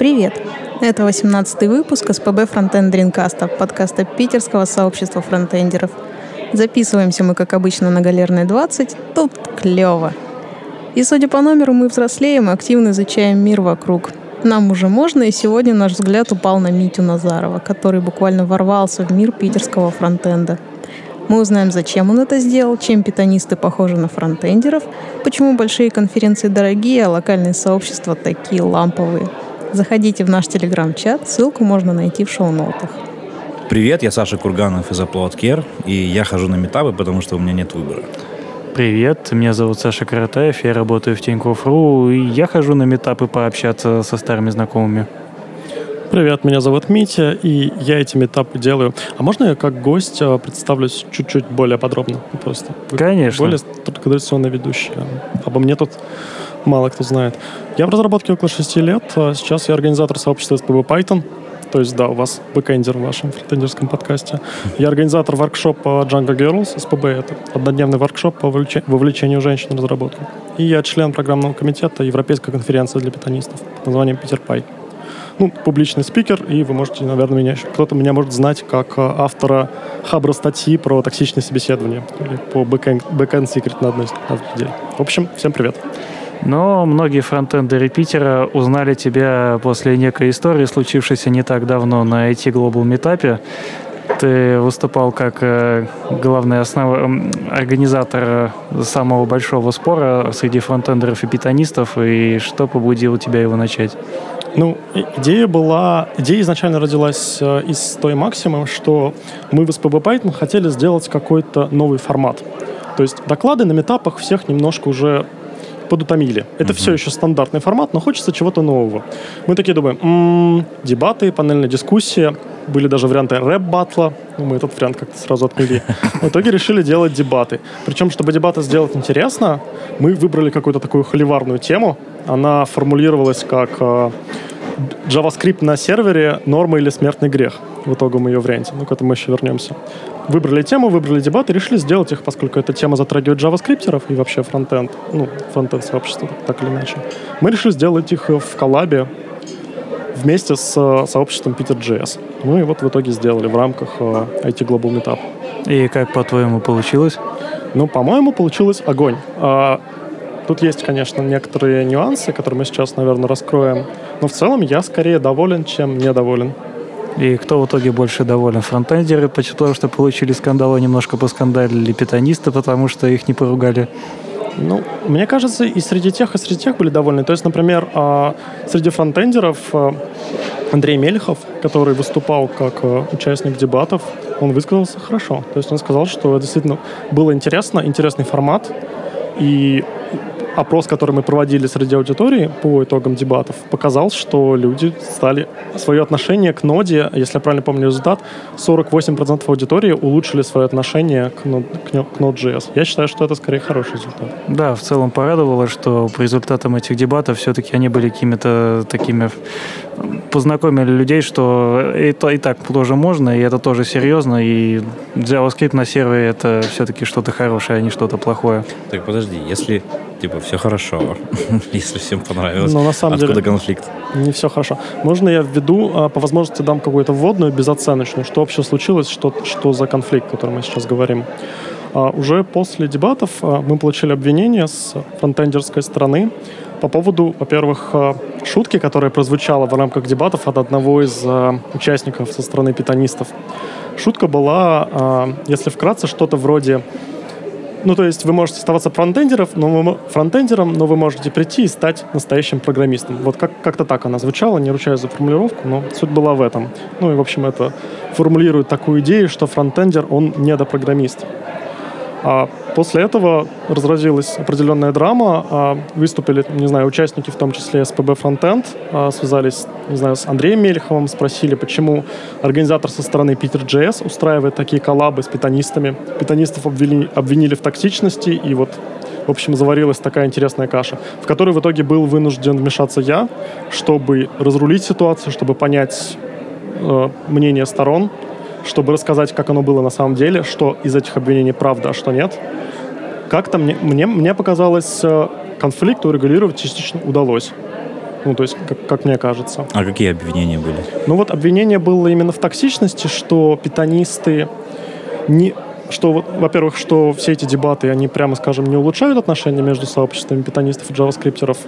Привет! Это 18-й выпуск СПБ Фронтенд Дринкаста, подкаста питерского сообщества фронтендеров. Записываемся мы, как обычно, на Галерной 20. Тут клево. И судя по номеру, мы взрослеем и активно изучаем мир вокруг. Нам уже можно, и сегодня наш взгляд упал на Митю Назарова, который буквально ворвался в мир питерского фронтенда – мы узнаем, зачем он это сделал, чем питонисты похожи на фронтендеров, почему большие конференции дорогие, а локальные сообщества такие ламповые. Заходите в наш телеграм-чат, ссылку можно найти в шоу-нотах. Привет, я Саша Курганов из Upload и я хожу на метапы, потому что у меня нет выбора. Привет, меня зовут Саша Каратаев, я работаю в Тинькофф.ру, и я хожу на метапы пообщаться со старыми знакомыми. Привет, меня зовут Митя, и я эти метапы делаю. А можно я как гость э, представлюсь чуть-чуть более подробно? Просто. Конечно. Более традиционный ведущий. Обо мне тут мало кто знает. Я в разработке около 6 лет. А сейчас я организатор сообщества SPB Python. То есть, да, у вас бэкэндер в вашем фронтендерском подкасте. Я организатор воркшопа Django Girls, СПБ. Это однодневный воркшоп по вовлечению женщин в разработку. И я член программного комитета Европейской конференции для питонистов под названием PiterPy, ну, публичный спикер, и вы можете, наверное, меня еще... Кто-то меня может знать как э, автора Хабра статьи про токсичное собеседование или по backend secret на одной из. В общем, всем привет. Но многие фронтендеры Питера узнали тебя после некой истории, случившейся не так давно на IT Global Meetup. Ты выступал как э, главный основ... организатор самого большого спора среди фронтендеров и питонистов, и что побудило тебя его начать? Ну, идея была... Идея изначально родилась э, из той максимум, что мы в SPB Python хотели сделать какой-то новый формат. То есть доклады на метапах всех немножко уже подутомили. Это uh-huh. все еще стандартный формат, но хочется чего-то нового. Мы такие думаем, м-м, дебаты, панельная дискуссия, были даже варианты рэп-батла, ну, мы этот вариант как-то сразу отмели. В итоге решили делать дебаты. Причем, чтобы дебаты сделать интересно, мы выбрали какую-то такую холиварную тему. Она формулировалась как э, JavaScript на сервере норма или смертный грех в итоговом ее варианте. Ну, к этому еще вернемся. Выбрали тему, выбрали дебаты, решили сделать их, поскольку эта тема затрагивает JavaScripтеров и вообще фронтенд, ну, фронтенд сообщество, так или иначе. Мы решили сделать их в коллабе вместе с э, сообществом Peter.js. Ну и вот в итоге сделали в рамках э, IT Global Meetup. И как, по-твоему, получилось? Ну, по-моему, получилось огонь. А, тут есть, конечно, некоторые нюансы, которые мы сейчас, наверное, раскроем. Но в целом я скорее доволен, чем недоволен. И кто в итоге больше доволен? Фронтендеры, потому что получили скандалы, немножко поскандалили, питанисты, потому что их не поругали. Ну, мне кажется, и среди тех, и среди тех были довольны. То есть, например, а, среди фронтендеров а, Андрей Мельхов, который выступал как а, участник дебатов, он высказался хорошо. То есть он сказал, что действительно было интересно, интересный формат, и опрос, который мы проводили среди аудитории по итогам дебатов, показал, что люди стали свое отношение к ноде, если я правильно помню результат, 48% аудитории улучшили свое отношение к, к Node.js. Я считаю, что это скорее хороший результат. Да, в целом порадовало, что по результатам этих дебатов все-таки они были какими-то такими познакомили людей, что это и так тоже можно, и это тоже серьезно, и JavaScript на сервере это все-таки что-то хорошее, а не что-то плохое. Так подожди, если типа все хорошо, если всем понравилось. Но на самом Откуда деле конфликт? Не все хорошо. Можно я введу, а, по возможности дам какую-то вводную безоценочную, что вообще случилось, что, что за конфликт, о котором мы сейчас говорим. А, уже после дебатов а, мы получили обвинение с фронтендерской стороны по поводу, во-первых, шутки, которая прозвучала в рамках дебатов от одного из участников со стороны питанистов. Шутка была, если вкратце, что-то вроде ну, то есть вы можете оставаться фронтендеров, но вы, фронтендером, но вы можете прийти и стать настоящим программистом. Вот как- как-то так она звучала, не ручаюсь за формулировку, но суть была в этом. Ну и, в общем, это формулирует такую идею, что фронтендер, он недопрограммист. А после этого разразилась определенная драма. А выступили, не знаю, участники, в том числе СПБ Frontend, а связались, не знаю, с Андреем Мельховым, спросили, почему организатор со стороны Peter.js устраивает такие коллабы с питанистами. Питанистов обвинили, обвинили в токсичности, и вот в общем, заварилась такая интересная каша, в которой в итоге был вынужден вмешаться я, чтобы разрулить ситуацию, чтобы понять э, мнение сторон, чтобы рассказать, как оно было на самом деле, что из этих обвинений правда, а что нет. Как-то мне, мне, мне показалось, э, конфликт урегулировать частично удалось. Ну, то есть, как, как мне кажется. А какие обвинения были? Ну вот обвинение было именно в токсичности, что питанисты не что, во-первых, что все эти дебаты, они, прямо скажем, не улучшают отношения между сообществами питанистов и джаваскриптеров,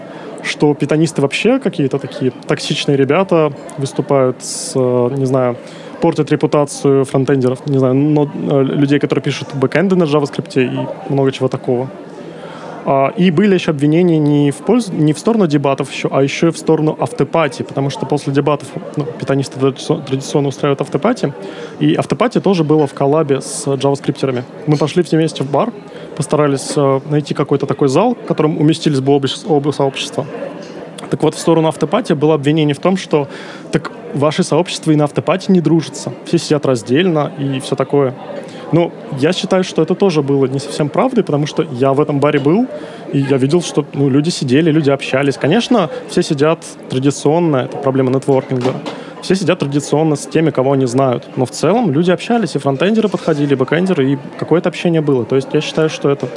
что питанисты вообще какие-то такие токсичные ребята выступают с, не знаю, портят репутацию фронтендеров, не знаю, но, э, людей, которые пишут бэкэнды на JavaScript и много чего такого. А, и были еще обвинения не в, пользу, не в сторону дебатов, еще, а еще и в сторону автопатии, потому что после дебатов ну, питанисты традиционно устраивают автопати, и автопати тоже было в коллабе с JavaScripтерами. Мы пошли вместе в бар, постарались э, найти какой-то такой зал, в котором уместились бы оба, оба сообщества. Так вот, в сторону автопати было обвинение в том, что так ваши сообщества и на автопати не дружатся. Все сидят раздельно и все такое. Ну, я считаю, что это тоже было не совсем правдой, потому что я в этом баре был, и я видел, что ну, люди сидели, люди общались. Конечно, все сидят традиционно, это проблема нетворкинга. Все сидят традиционно с теми, кого они знают. Но в целом люди общались, и фронтендеры подходили, и бэкендеры, и какое-то общение было. То есть я считаю, что это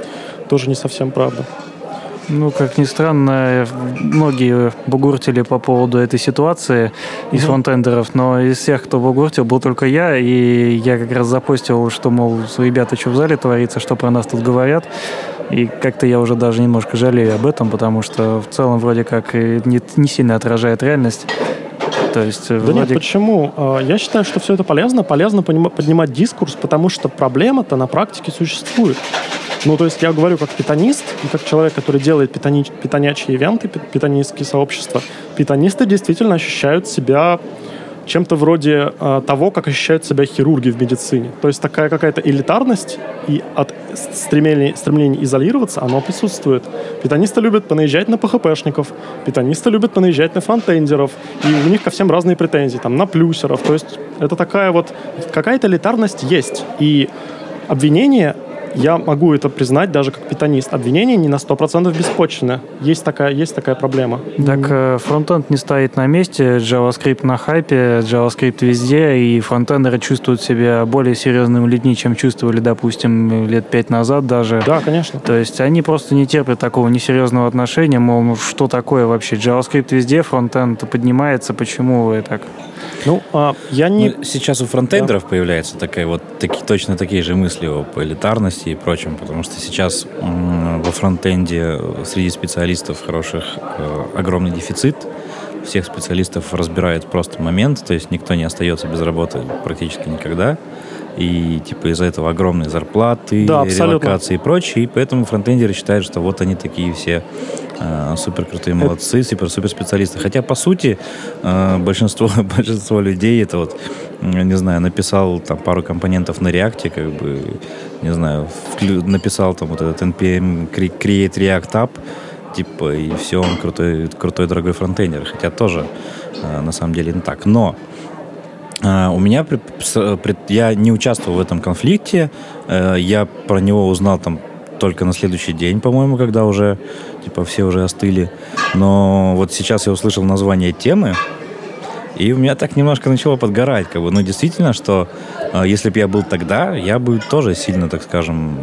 тоже не совсем правда. Ну, как ни странно, многие бугуртили по поводу этой ситуации из угу. фронтендеров, но из всех, кто бугуртил, был только я, и я как раз запостил, что, мол, ребята, что в зале творится, что про нас тут говорят. И как-то я уже даже немножко жалею об этом, потому что в целом вроде как не, не сильно отражает реальность. То есть, да вроде... нет, почему? А, я считаю, что все это полезно. Полезно поднимать дискурс, потому что проблема-то на практике существует. Ну, то есть я говорю как питанист и как человек, который делает питани... питонячие ивенты, питонистские сообщества. Питанисты действительно ощущают себя чем-то вроде э, того, как ощущают себя хирурги в медицине. То есть такая какая-то элитарность и от стремления, стремления изолироваться, оно присутствует. Питанисты любят понаезжать на ПХПшников, питанисты любят понаезжать на фронтендеров, и у них ко всем разные претензии, там, на плюсеров. То есть это такая вот, какая-то элитарность есть. И обвинение я могу это признать даже как питанист. Обвинение не на 100% беспочвенно. Есть такая, есть такая проблема. Так э, фронтенд не стоит на месте, JavaScript на хайпе, JavaScript везде, и фронтендеры чувствуют себя более серьезными людьми, чем чувствовали, допустим, лет пять назад даже. Да, конечно. То есть они просто не терпят такого несерьезного отношения, мол, ну что такое вообще? JavaScript везде, фронтенд поднимается, почему вы так? Ну, а я не... Ну, сейчас у фронтендеров да. появляется такая вот таки, точно такие же мысли о элитарности и прочем, потому что сейчас во фронтенде среди специалистов хороших э, огромный дефицит. Всех специалистов разбирает просто момент, то есть никто не остается без работы практически никогда и типа из-за этого огромные зарплаты, да, релокации и прочее, и поэтому фронтендеры считают, что вот они такие все э, супер крутые молодцы, супер супер специалисты. Хотя по сути э, большинство большинство людей это вот не знаю написал там пару компонентов на React, как бы не знаю написал там вот этот npm create React App типа и все он крутой крутой дорогой фронтендер, хотя тоже э, на самом деле не так. Но у меня, я не участвовал в этом конфликте, э, я про него узнал там только на следующий день, по-моему, когда уже, типа, все уже остыли. Но вот сейчас я услышал название темы, и у меня так немножко начало подгорать, как бы, ну, действительно, что э, если бы я был тогда, я бы тоже сильно, так скажем,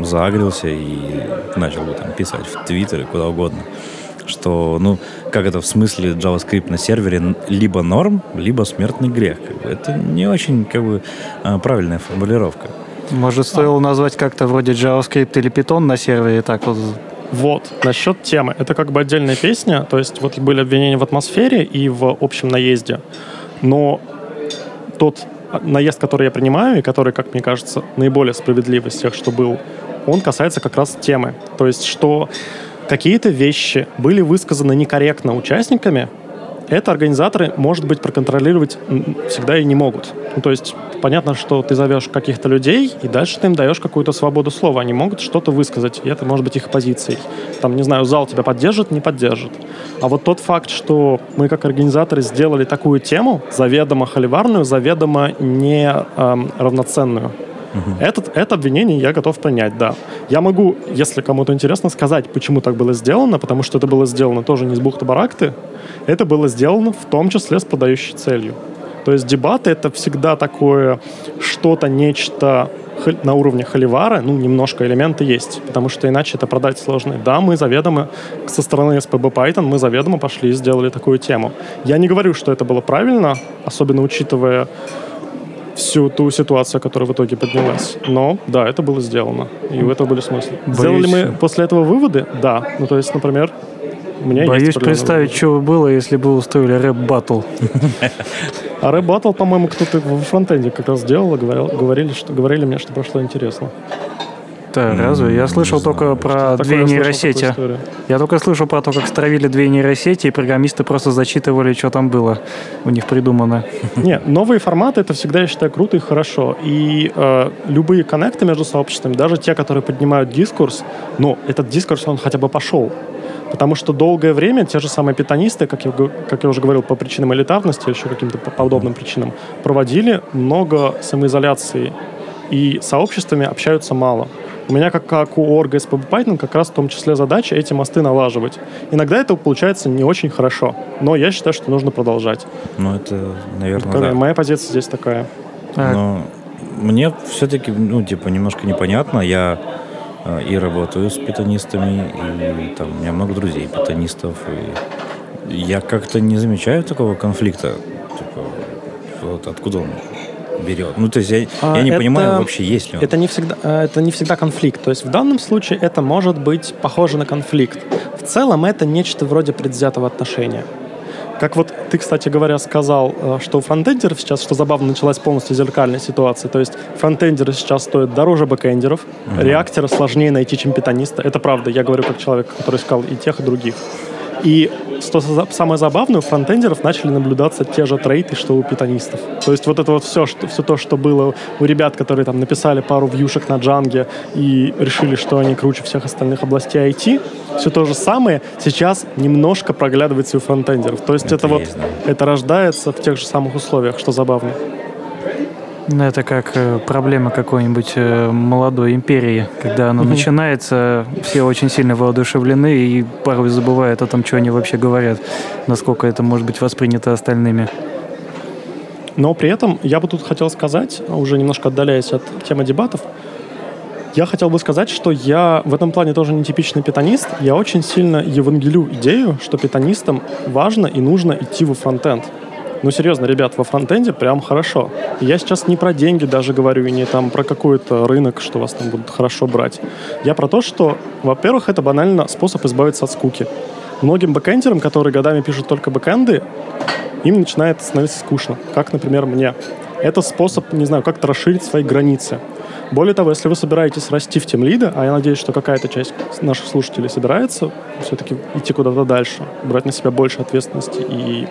загрелся и начал бы там писать в Твиттер и куда угодно что, ну, как это в смысле JavaScript на сервере либо норм, либо смертный грех. Как бы. Это не очень, как бы, а, правильная формулировка. Может, стоило назвать как-то вроде JavaScript или Python на сервере, так вот вот, насчет темы. Это как бы отдельная песня, то есть вот были обвинения в атмосфере и в общем наезде, но тот наезд, который я принимаю, и который, как мне кажется, наиболее справедливый из тех, что был, он касается как раз темы. То есть, что какие-то вещи были высказаны некорректно участниками, это организаторы, может быть, проконтролировать всегда и не могут. Ну, то есть понятно, что ты зовешь каких-то людей, и дальше ты им даешь какую-то свободу слова. Они могут что-то высказать, и это может быть их позицией. Там, не знаю, зал тебя поддержит, не поддержит. А вот тот факт, что мы как организаторы сделали такую тему, заведомо холиварную, заведомо не эм, равноценную, Угу. Этот, это обвинение я готов принять, да. Я могу, если кому-то интересно, сказать, почему так было сделано, потому что это было сделано тоже не с бухты-барахты. Это было сделано в том числе с подающей целью. То есть дебаты — это всегда такое что-то, нечто на уровне холивара, ну, немножко элементы есть, потому что иначе это продать сложно. Да, мы заведомо, со стороны SPB Python, мы заведомо пошли и сделали такую тему. Я не говорю, что это было правильно, особенно учитывая всю ту ситуацию, которая в итоге поднялась. Но, да, это было сделано. И в этом были смыслы. Боюсь... Сделали мы после этого выводы? Да. Ну, то есть, например, у меня Боюсь есть представить, что было, если бы устроили рэп-баттл. А рэп-баттл, по-моему, кто-то в фронтенде как раз делал, говорил, говорили, что, говорили мне, что прошло интересно. Да, разве? Я слышал только про две нейросети. Я только слышал про то, как стравили две нейросети, и программисты просто зачитывали, что там было у них придумано. Не, новые форматы это всегда, я считаю, круто и хорошо. И э, любые коннекты между сообществами, даже те, которые поднимают дискурс, ну, этот дискурс, он хотя бы пошел. Потому что долгое время те же самые питанисты, как я, как я уже говорил, по причинам элитарности, еще каким-то подобным причинам, проводили много самоизоляции. И сообществами общаются мало. У меня, как, как у орга SPB Python, как раз в том числе задача эти мосты налаживать. Иногда это получается не очень хорошо, но я считаю, что нужно продолжать. Ну, это, наверное, это, да. Моя позиция здесь такая. Но мне все-таки, ну, типа, немножко непонятно. Я э, и работаю с питонистами, и там у меня много друзей питонистов, и я как-то не замечаю такого конфликта. Типа, вот откуда он берет? Ну, то есть я, а, я не это, понимаю вообще, есть ли он. Это не, всегда, э, это не всегда конфликт. То есть в данном случае это может быть похоже на конфликт. В целом это нечто вроде предвзятого отношения. Как вот ты, кстати говоря, сказал, э, что у фронтендеров сейчас, что забавно, началась полностью зеркальная ситуация. То есть фронтендеры сейчас стоят дороже бэкендеров, uh-huh. реактора сложнее найти, чем питаниста. Это правда, я говорю как человек, который искал и тех, и других. И что самое забавное, у фронтендеров начали наблюдаться те же трейты, что у питанистов. То есть вот это вот все, что, все то, что было у ребят, которые там написали пару вьюшек на джанге и решили, что они круче всех остальных областей IT, все то же самое сейчас немножко проглядывается у фронтендеров. То есть это, это вот, это рождается в тех же самых условиях, что забавно. Ну, это как э, проблема какой-нибудь э, молодой империи, когда она начинается, все очень сильно воодушевлены и порой забывают о том, что они вообще говорят, насколько это может быть воспринято остальными. Но при этом я бы тут хотел сказать, уже немножко отдаляясь от темы дебатов, я хотел бы сказать, что я в этом плане тоже не типичный питанист. Я очень сильно евангелю идею, что питанистам важно и нужно идти во фронтенд. Ну, серьезно, ребят, во фронтенде прям хорошо. Я сейчас не про деньги даже говорю, и не там про какой-то рынок, что вас там будут хорошо брать. Я про то, что, во-первых, это банально способ избавиться от скуки. Многим бэкэндерам, которые годами пишут только бэкэнды, им начинает становиться скучно, как, например, мне. Это способ, не знаю, как-то расширить свои границы. Более того, если вы собираетесь расти в тем лида, а я надеюсь, что какая-то часть наших слушателей собирается все-таки идти куда-то дальше, брать на себя больше ответственности и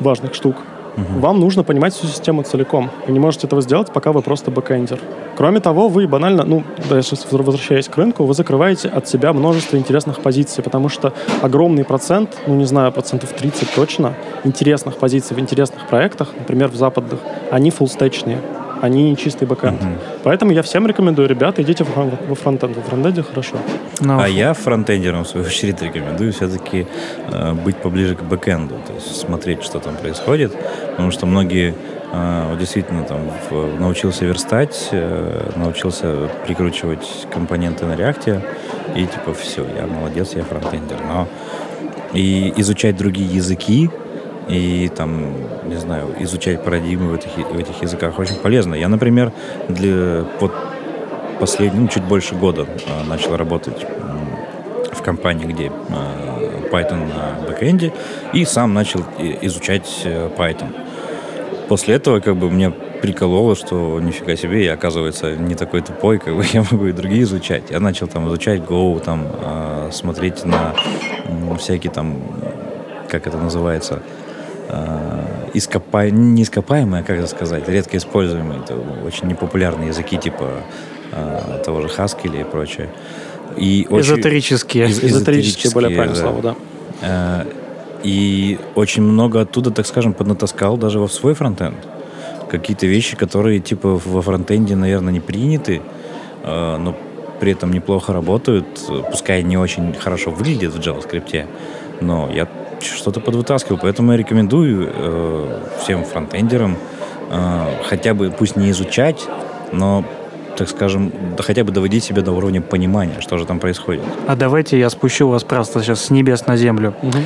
важных штук. Угу. Вам нужно понимать всю систему целиком. Вы не можете этого сделать, пока вы просто бэкэндер. Кроме того, вы банально, ну, даже возвращаясь к рынку, вы закрываете от себя множество интересных позиций, потому что огромный процент, ну, не знаю, процентов 30 точно, интересных позиций в интересных проектах, например, в западных, они фуллстечные они не чистый бэкэнд. Угу. Поэтому я всем рекомендую, ребята, идите во фронтенд. Во фронтенде хорошо. Но... Ну, а я фронтендерам, в свою очередь, рекомендую все-таки э, быть поближе к бэкэнду, то есть смотреть, что там происходит, потому что многие э, действительно там в, научился верстать, э, научился прикручивать компоненты на реакте, и типа все, я молодец, я фронтендер. Но и изучать другие языки, и там, не знаю, изучать парадигмы в этих, в этих языках очень полезно. Я, например, для, под последний, ну, чуть больше года а, начал работать в компании, где а, Python на бэкэнде, и сам начал изучать э, Python. После этого как бы мне прикололо, что нифига себе, я, оказывается, не такой тупой, как бы я могу и другие изучать. Я начал там изучать Go, там, э, смотреть на э, всякие там, как это называется, Э, ископа... не ископаемые, как это сказать, редко используемые, это очень непопулярные языки типа э, того же Haskell и прочее. И эзотерические. Очень... Эзотерические, более правильное да. слово, да. Э, и очень много оттуда, так скажем, поднатаскал даже во свой фронтенд. Какие-то вещи, которые типа во фронтенде, наверное, не приняты, но при этом неплохо работают, пускай не очень хорошо выглядят в JavaScript, но я что-то подвытаскивал. Поэтому я рекомендую э, всем фронтендерам э, хотя бы, пусть не изучать, но так скажем, да хотя бы доводить себя до уровня понимания, что же там происходит. А давайте я спущу вас просто сейчас с небес на землю. Угу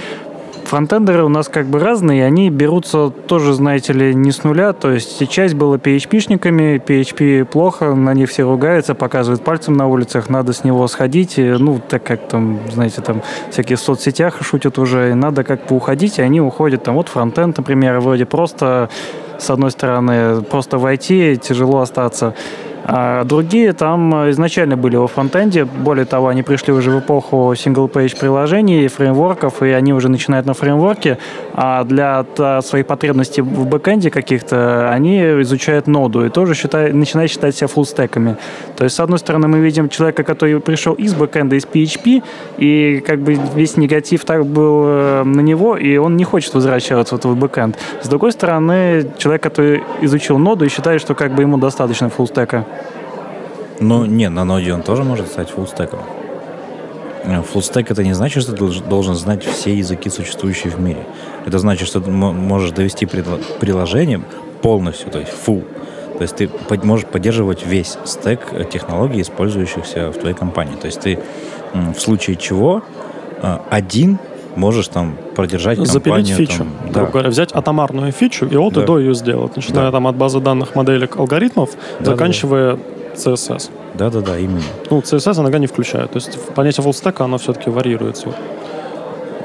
фронтендеры у нас как бы разные, они берутся тоже, знаете ли, не с нуля. То есть часть была PHP-шниками, PHP плохо, на них все ругаются, показывают пальцем на улицах, надо с него сходить. Ну, так как там, знаете, там всякие в соцсетях шутят уже, и надо как бы уходить, и они уходят. Там вот фронтенд, например, вроде просто, с одной стороны, просто войти, тяжело остаться. А другие там изначально были во фронтенде. Более того, они пришли уже в эпоху single-page приложений, фреймворков, и они уже начинают на фреймворке. А для своих потребностей в бэкенде каких-то они изучают ноду и тоже считают, начинают считать себя фуллстеками. То есть, с одной стороны, мы видим человека, который пришел из бэкенда, из PHP, и как бы весь негатив так был э, на него, и он не хочет возвращаться в этот бэкенд. С другой стороны, человек, который изучил ноду и считает, что как бы ему достаточно фуллстека. Ну, не, на ноде он тоже может стать фуллстеком. Фуллстек это не значит, что ты должен знать все языки, существующие в мире. Это значит, что ты можешь довести приложение полностью, то есть full. То есть ты можешь поддерживать весь стек технологий, использующихся в твоей компании. То есть ты в случае чего э, один можешь там продержать Запилить компанию. фичу. Там, да. говоря, взять атомарную фичу и от да. и до ее сделать. Начиная да. там от базы данных моделек алгоритмов, да, заканчивая да, CSS. Да-да-да, именно. Ну, CSS иногда не включают. То есть понятие full оно все-таки варьируется.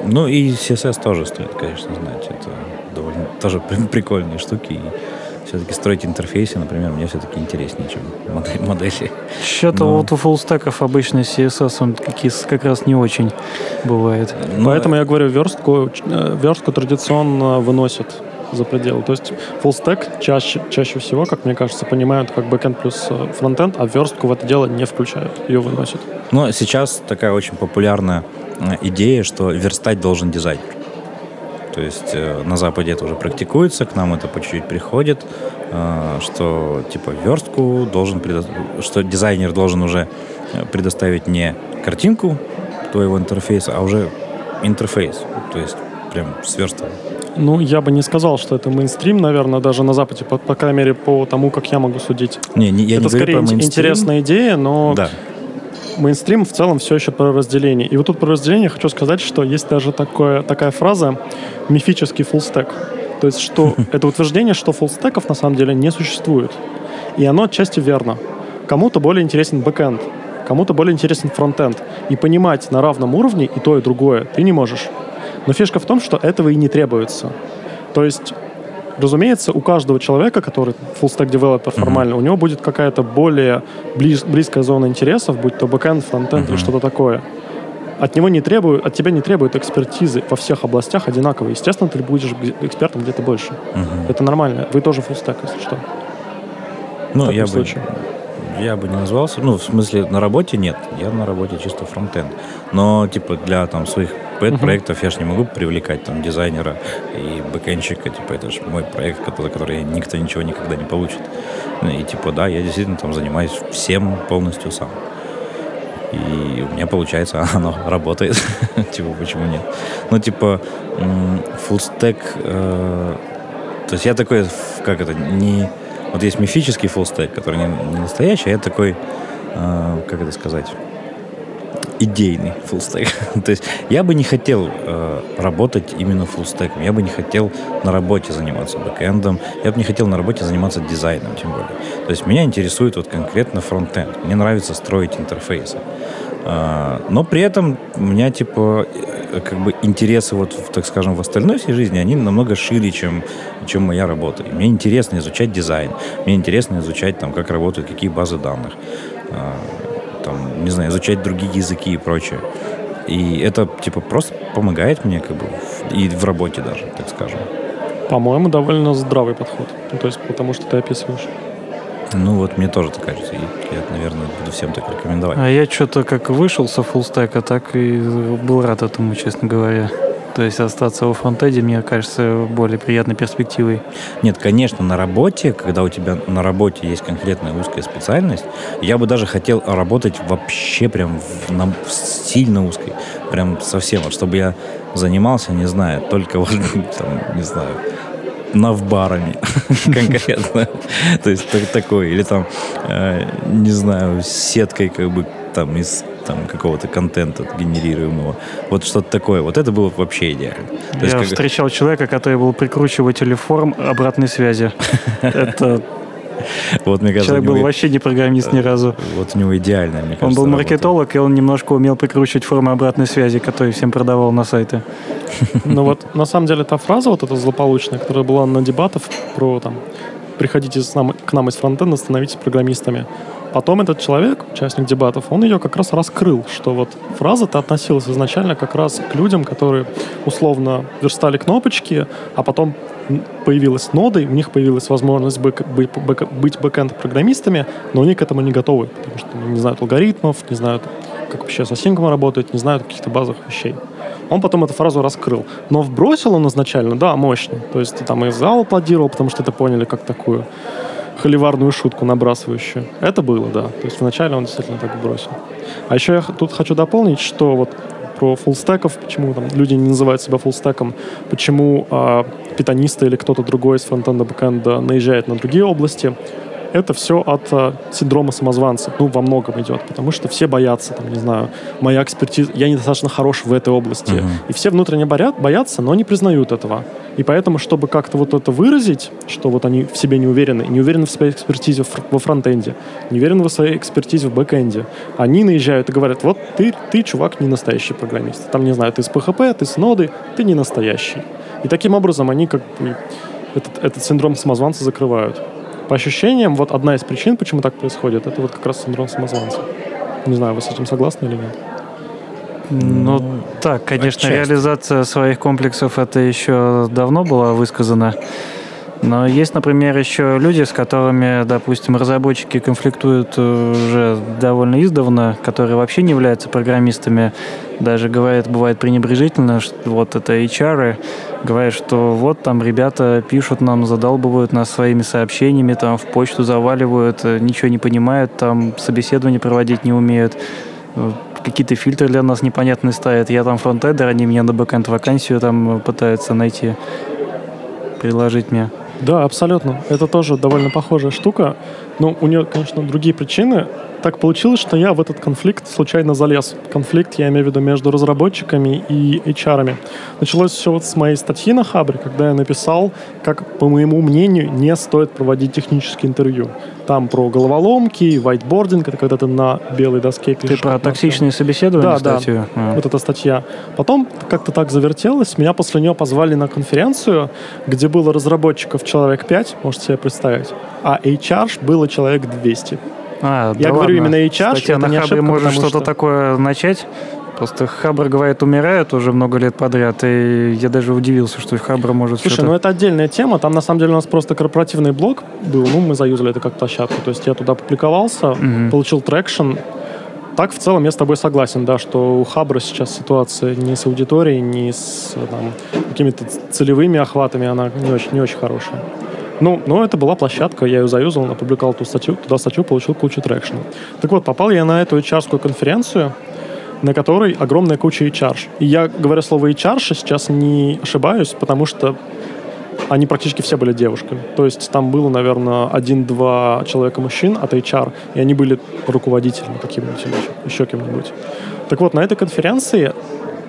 Ну и CSS тоже стоит, конечно, знать. Это довольно тоже прикольные штуки. И все-таки строить интерфейсы, например, мне все-таки интереснее, чем модели. Что-то Но... вот у фуллстеков обычно CSS он как раз не очень бывает. Но... Поэтому я говорю, верстку, э, верстку традиционно выносят за пределы. То есть full stack чаще, чаще всего, как мне кажется, понимают как backend плюс э, фронтенд, а верстку в это дело не включают, ее выносят. Но сейчас такая очень популярная э, идея, что верстать должен дизайнер. То есть э, на Западе это уже практикуется, к нам это по чуть-чуть приходит, э, что типа верстку должен предо... что дизайнер должен уже э, предоставить не картинку твоего интерфейса, а уже интерфейс. То есть прям сверстывать. Ну, я бы не сказал, что это мейнстрим, наверное, даже на Западе, по, по крайней мере, по тому, как я могу судить. Не, не, я это не скорее интересная идея, но да. Мейнстрим в целом все еще про разделение. И вот тут про разделение хочу сказать, что есть даже такое, такая фраза «мифический фуллстек». То есть, что это утверждение, что фуллстеков на самом деле не существует. И оно отчасти верно. Кому-то более интересен бэкэнд, кому-то более интересен фронтенд. И понимать на равном уровне и то, и другое ты не можешь. Но фишка в том, что этого и не требуется. То есть Разумеется, у каждого человека, который full stack developer формально, mm-hmm. у него будет какая-то более близ, близкая зона интересов, будь то бэкэнд, фронтенд mm-hmm. или что-то такое. От него не требуют, от тебя не требуют экспертизы во всех областях одинаково. Естественно, ты будешь экспертом где-то больше. Mm-hmm. Это нормально. Вы тоже full stack, если что. Ну, я бы, я бы не назвался. Ну, в смысле, на работе нет. Я на работе чисто фронтенд. Но, типа, для там своих пэт-проектов uh-huh. я же не могу привлекать там дизайнера и бэкэнщика. Типа, это же мой проект, который, который никто ничего никогда не получит. Ну, и, типа, да, я действительно там занимаюсь всем полностью сам. И у меня получается, оно работает. типа, почему нет? Ну, типа, full stack... Э, то есть я такой, как это, не вот есть мифический фуллстек, который не, не настоящий, а это такой, э, как это сказать, идейный фуллстек. То есть я бы не хотел э, работать именно фуллстеком. Я бы не хотел на работе заниматься бэкэндом. Я бы не хотел на работе заниматься дизайном, тем более. То есть меня интересует вот конкретно фронтенд. Мне нравится строить интерфейсы. Э, но при этом у меня типа как бы интересы вот, так скажем, в остальной всей жизни, они намного шире, чем, чем моя работа. И мне интересно изучать дизайн, мне интересно изучать, там, как работают, какие базы данных, а, там, не знаю, изучать другие языки и прочее. И это, типа, просто помогает мне, как бы, и в работе даже, так скажем. По-моему, довольно здравый подход. То есть, потому что ты описываешь. Ну вот мне тоже так кажется. И я, наверное, буду всем так рекомендовать. А я что-то как вышел со фуллстека, так и был рад этому, честно говоря. То есть остаться во фронтеде, мне кажется, более приятной перспективой. Нет, конечно, на работе, когда у тебя на работе есть конкретная узкая специальность, я бы даже хотел работать вообще прям в, на, в сильно узкой. Прям совсем. Вот, чтобы я занимался, не знаю, только вот, там, не знаю, навбарами конкретно. То есть такой, или там, э, не знаю, сеткой как бы там из там какого-то контента генерируемого. Вот что-то такое. Вот это было вообще идеально. То Я есть, встречал человека, который был прикручиватель форм обратной связи. Это вот, мне кажется, Человек был вообще не программист ни разу. Вот у него идеально, мне кажется. Он был маркетолог, и он немножко умел прикручивать формы обратной связи, которые всем продавал на сайты. Ну вот, на самом деле, та фраза вот эта злополучная, которая была на дебатах про там приходите с нам, к нам из фронтенда, становитесь программистами. Потом этот человек, участник дебатов, он ее как раз раскрыл, что вот фраза-то относилась изначально как раз к людям, которые условно верстали кнопочки, а потом появилась нода, и у них появилась возможность бэк, быть, бэк, быть бэкэнд-программистами, но они к этому не готовы, потому что не знают алгоритмов, не знают, как вообще с асинком работает, не знают каких-то базовых вещей. Он потом эту фразу раскрыл. Но вбросил он изначально, да, мощно. То есть там и зал аплодировал, потому что это поняли как такую холиварную шутку набрасывающую. Это было, да. То есть вначале он действительно так бросил. А еще я тут хочу дополнить, что вот про фуллстеков, почему там люди не называют себя фуллстеком, почему э, питонисты или кто-то другой из фронтенда бэкенда наезжает на другие области это все от э, синдрома самозванца. Ну, во многом идет, потому что все боятся, там, не знаю, моя экспертиза, я недостаточно хорош в этой области. Uh-huh. И все внутренне борят, боятся, но не признают этого. И поэтому, чтобы как-то вот это выразить, что вот они в себе не уверены, не уверены в своей экспертизе во фронтенде, не уверены в своей экспертизе в бэкенде, они наезжают и говорят, вот ты, ты, чувак, не настоящий программист. Там, не знаю, ты с PHP, ты с ноды, ты не настоящий. И таким образом они как бы этот, этот синдром самозванца закрывают. По ощущениям, вот одна из причин, почему так происходит, это вот как раз синдром самозванца. Не знаю, вы с этим согласны или нет? Ну, так, конечно, Отчасти. реализация своих комплексов это еще давно была высказана. Но есть, например, еще люди, с которыми, допустим, разработчики конфликтуют уже довольно издавна, которые вообще не являются программистами. Даже говорят, бывает пренебрежительно, что вот это HR, говорят, что вот там ребята пишут нам, задалбывают нас своими сообщениями, там в почту заваливают, ничего не понимают, там собеседование проводить не умеют какие-то фильтры для нас непонятные ставят. Я там фронтендер, они меня на бэкэнд вакансию там пытаются найти, предложить мне. Да, абсолютно. Это тоже довольно похожая штука. Но у нее, конечно, другие причины. Так получилось, что я в этот конфликт случайно залез. Конфликт, я имею в виду, между разработчиками и HR. -ами. Началось все вот с моей статьи на Хабре, когда я написал, как, по моему мнению, не стоит проводить технические интервью. Там про головоломки, whiteboarding, это когда ты на белой доске пишешь. Ты про токсичные собеседования да, статью? Да, а. вот эта статья. Потом как-то так завертелось, меня после нее позвали на конференцию, где было разработчиков человек 5, можете себе представить, а HR было человек 200. А, Я да говорю ладно. именно HR, Статья это на не ошибка, может что-то что... такое начать? Просто Хабр, говорит, умирает уже много лет подряд, и я даже удивился, что Хабр может Слушай, ну это отдельная тема, там на самом деле у нас просто корпоративный блог был, ну мы заюзали это как площадку, то есть я туда публиковался, угу. получил traction, так, в целом, я с тобой согласен, да, что у Хабра сейчас ситуация не с аудиторией, не с там, какими-то целевыми охватами, она не очень, не очень хорошая. Ну, но это была площадка, я ее заюзал, опубликовал ту статью, туда статью получил кучу трекшена. Так вот, попал я на эту hr конференцию, на которой огромная куча HR. И я, говоря слово HR, сейчас не ошибаюсь, потому что они практически все были девушками. То есть там было, наверное, один-два человека мужчин от HR, и они были руководителями каким-нибудь или еще кем-нибудь. Так вот, на этой конференции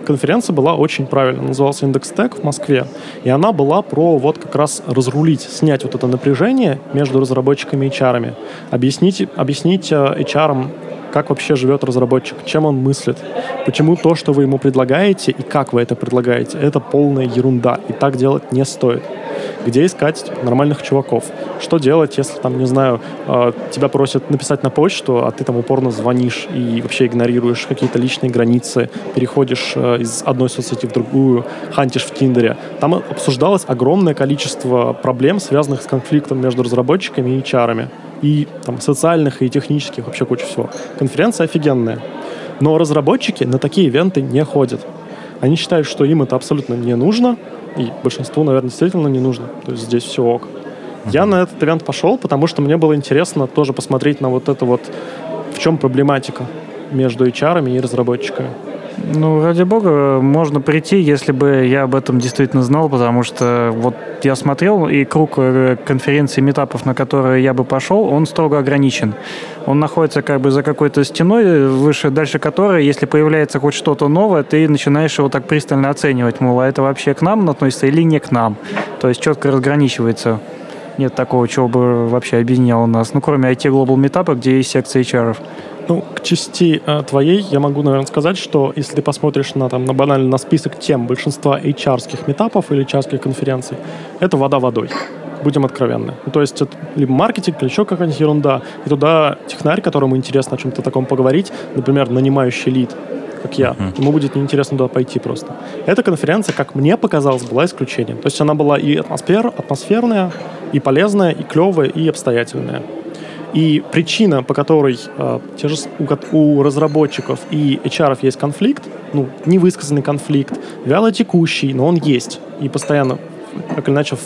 конференция была очень правильная, называлась Индекс Тек в Москве, и она была про вот как раз разрулить, снять вот это напряжение между разработчиками и HR, объяснить, объяснить HR, э, как вообще живет разработчик, чем он мыслит, почему то, что вы ему предлагаете и как вы это предлагаете, это полная ерунда, и так делать не стоит где искать типа, нормальных чуваков. Что делать, если, там, не знаю, э, тебя просят написать на почту, а ты там упорно звонишь и вообще игнорируешь какие-то личные границы, переходишь э, из одной соцсети в другую, хантишь в Тиндере. Там обсуждалось огромное количество проблем, связанных с конфликтом между разработчиками и HR. И там социальных, и технических, вообще куча всего. Конференция офигенная. Но разработчики на такие ивенты не ходят. Они считают, что им это абсолютно не нужно, и большинству, наверное, действительно не нужно. То есть здесь все ок. Я на этот ивент пошел, потому что мне было интересно тоже посмотреть на вот это вот, в чем проблематика между HR и разработчиками. Ну, ради бога, можно прийти, если бы я об этом действительно знал, потому что вот я смотрел, и круг э, конференций, метапов, на которые я бы пошел, он строго ограничен. Он находится как бы за какой-то стеной, выше, дальше которой, если появляется хоть что-то новое, ты начинаешь его так пристально оценивать, мол, а это вообще к нам относится или не к нам. То есть четко разграничивается. Нет такого, чего бы вообще объединяло нас. Ну, кроме IT Global Meetup, где есть секция HR. Ну, к части э, твоей я могу, наверное, сказать, что если ты посмотришь на, там, на банально на список тем большинства HR-ских метапов или HR-ских конференций, это вода водой. Будем откровенны. Ну, то есть это либо маркетинг, или еще какая-нибудь ерунда. И туда технарь, которому интересно о чем-то таком поговорить, например, нанимающий лид, как я, uh-huh. ему будет неинтересно туда пойти просто. Эта конференция, как мне показалось, была исключением. То есть она была и атмосфер, атмосферная, и полезная, и клевая, и обстоятельная. И причина, по которой э, те же, у, у разработчиков и HR есть конфликт, ну, невысказанный конфликт, вяло текущий, но он есть. И постоянно так или иначе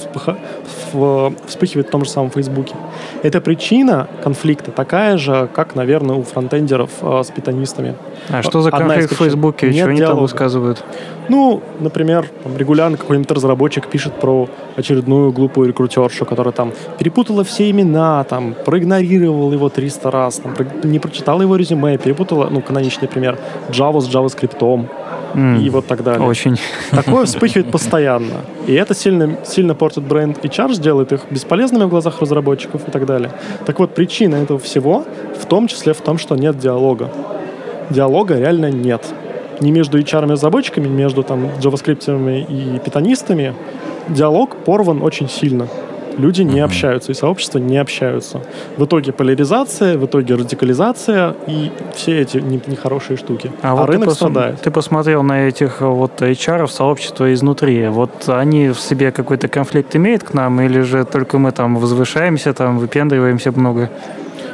вспыхивает в том же самом Фейсбуке. Эта причина конфликта такая же, как, наверное, у фронтендеров э, с питанистами. А что за конфликт в Фейсбуке? Что они диалога. там высказывают? Ну, например, там, регулярно какой-нибудь разработчик пишет про очередную глупую рекрутершу, которая там перепутала все имена, там, проигнорировал его 300 раз, там, не прочитала его резюме, перепутала, ну, каноничный пример, Java с JavaScript, mm, и вот так далее. Очень. Такое вспыхивает постоянно. И это сильно, сильно портит бренд и charge, делает их бесполезными в глазах разработчиков и так далее. Так вот, причина этого всего в том числе в том, что нет диалога. Диалога реально нет. Не между HR-разработчиками, между там JavaScript и питанистами. Диалог порван очень сильно люди не общаются, и сообщества не общаются. В итоге поляризация, в итоге радикализация и все эти нехорошие штуки. А, а вот рынок ты страдает. Ты посмотрел на этих вот HR сообщества изнутри. Вот они в себе какой-то конфликт имеют к нам, или же только мы там возвышаемся, там выпендриваемся много?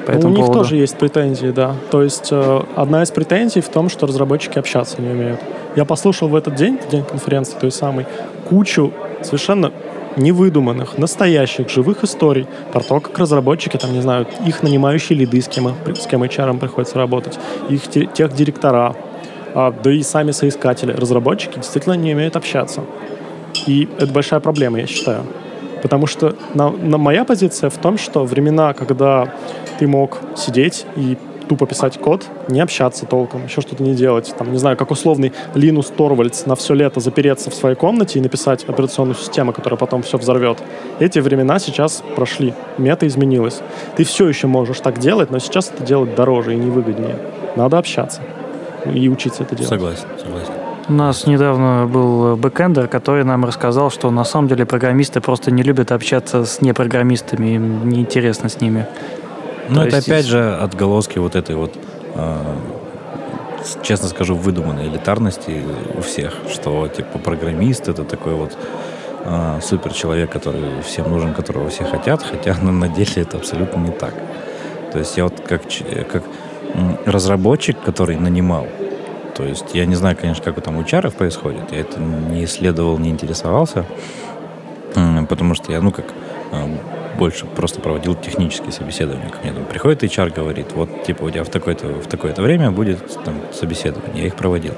По ну, у них поводу. тоже есть претензии, да. То есть э, одна из претензий в том, что разработчики общаться не умеют. Я послушал в этот день, в день конференции той самой, кучу совершенно невыдуманных, настоящих, живых историй про то, как разработчики, там, не знаю, их нанимающие лиды, с кем, с кем HR приходится работать, их те, тех директора, а, да и сами соискатели, разработчики действительно не умеют общаться. И это большая проблема, я считаю. Потому что на, на моя позиция в том, что времена, когда ты мог сидеть и тупо писать код, не общаться толком, еще что-то не делать. Там, не знаю, как условный Линус Торвальдс на все лето запереться в своей комнате и написать операционную систему, которая потом все взорвет. Эти времена сейчас прошли. Мета изменилась. Ты все еще можешь так делать, но сейчас это делать дороже и невыгоднее. Надо общаться и учиться это делать. Согласен, согласен. У нас недавно был бэкэндер, который нам рассказал, что на самом деле программисты просто не любят общаться с непрограммистами, им неинтересно с ними. Ну, это есть... опять же отголоски вот этой вот, э, честно скажу, выдуманной элитарности у всех, что типа программист это такой вот э, супер человек, который всем нужен, которого все хотят, хотя на, на деле это абсолютно не так. То есть я вот как, как разработчик, который нанимал, то есть я не знаю, конечно, как там у чаров происходит, я это не исследовал, не интересовался, потому что я, ну, как больше просто проводил технические собеседования. Ко мне там приходит HR, говорит, вот, типа, у тебя в такое-то, в такое-то время будет там собеседование. Я их проводил.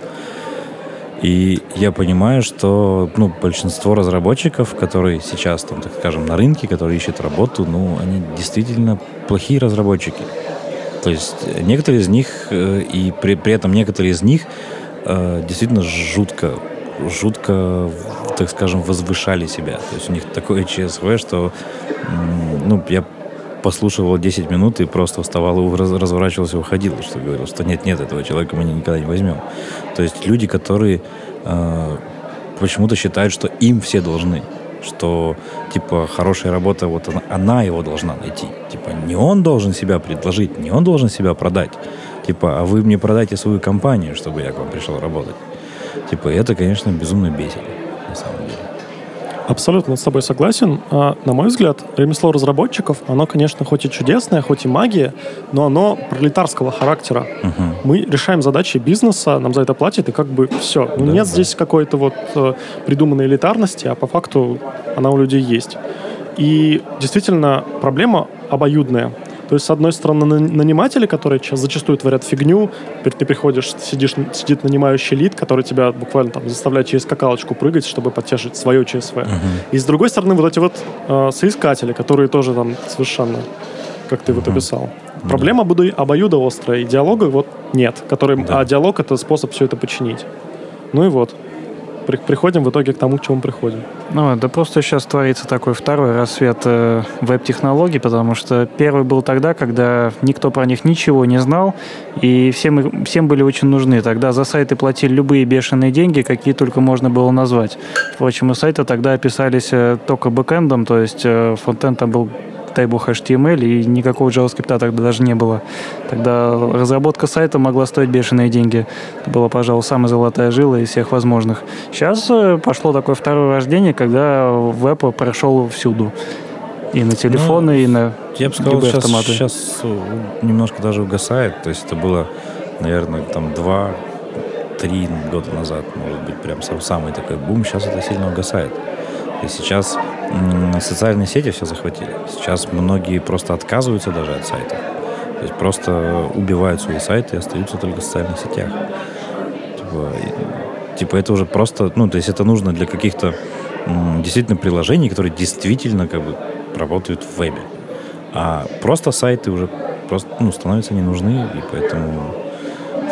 И я понимаю, что ну, большинство разработчиков, которые сейчас, там, так скажем, на рынке, которые ищут работу, ну, они действительно плохие разработчики. То есть некоторые из них, э, и при, при этом некоторые из них э, действительно жутко, жутко, так скажем, возвышали себя. То есть у них такое ЧСВ, что ну, я послушал его 10 минут и просто вставал, разворачивался и уходил, что говорил, что нет-нет, этого человека мы никогда не возьмем. То есть люди, которые э, почему-то считают, что им все должны, что, типа, хорошая работа, вот она, она его должна найти. Типа, не он должен себя предложить, не он должен себя продать. Типа, а вы мне продайте свою компанию, чтобы я к вам пришел работать. Типа, это, конечно, безумно бесит, на самом деле. Абсолютно с тобой согласен. А, на мой взгляд, ремесло разработчиков, оно, конечно, хоть и чудесное, хоть и магия, но оно пролетарского характера. Угу. Мы решаем задачи бизнеса, нам за это платят, и как бы все. Ну, да, нет да. здесь какой-то вот э, придуманной элитарности, а по факту она у людей есть. И действительно, проблема обоюдная. То есть, с одной стороны, наниматели, которые зачастую творят фигню, ты приходишь, сидишь, сидит нанимающий лид, который тебя буквально там заставляет через скакалочку прыгать, чтобы подтешить свое ЧСВ. Uh-huh. И с другой стороны, вот эти вот э, соискатели, которые тоже там совершенно, как ты uh-huh. вот описал. Проблема обоюдоострая, и диалога вот нет, который, да. а диалог — это способ все это починить. Ну и вот при, приходим в итоге к тому, к чему приходим. Ну, да просто сейчас творится такой второй рассвет э, веб-технологий, потому что первый был тогда, когда никто про них ничего не знал, и всем, всем были очень нужны. Тогда за сайты платили любые бешеные деньги, какие только можно было назвать. Впрочем, и сайты тогда описались э, только бэкэндом, то есть э, фронтенд был дай бог HTML, и никакого JavaScript тогда даже не было. Тогда разработка сайта могла стоить бешеные деньги. Это была, пожалуй, самая золотая жила из всех возможных. Сейчас э, пошло такое второе рождение, когда веб прошел всюду. И на телефоны, ну, и на Я бы сказал, сейчас, сейчас э, немножко даже угасает. То есть это было, наверное, там два три года назад, может быть, прям самый такой бум. Сейчас это сильно угасает. И сейчас социальные сети все захватили. Сейчас многие просто отказываются даже от сайтов. То есть просто убивают свои сайты и остаются только в социальных сетях. Типа, типа это уже просто, ну, то есть это нужно для каких-то действительно приложений, которые действительно как бы работают в вебе. А просто сайты уже просто ну, становятся не нужны, и поэтому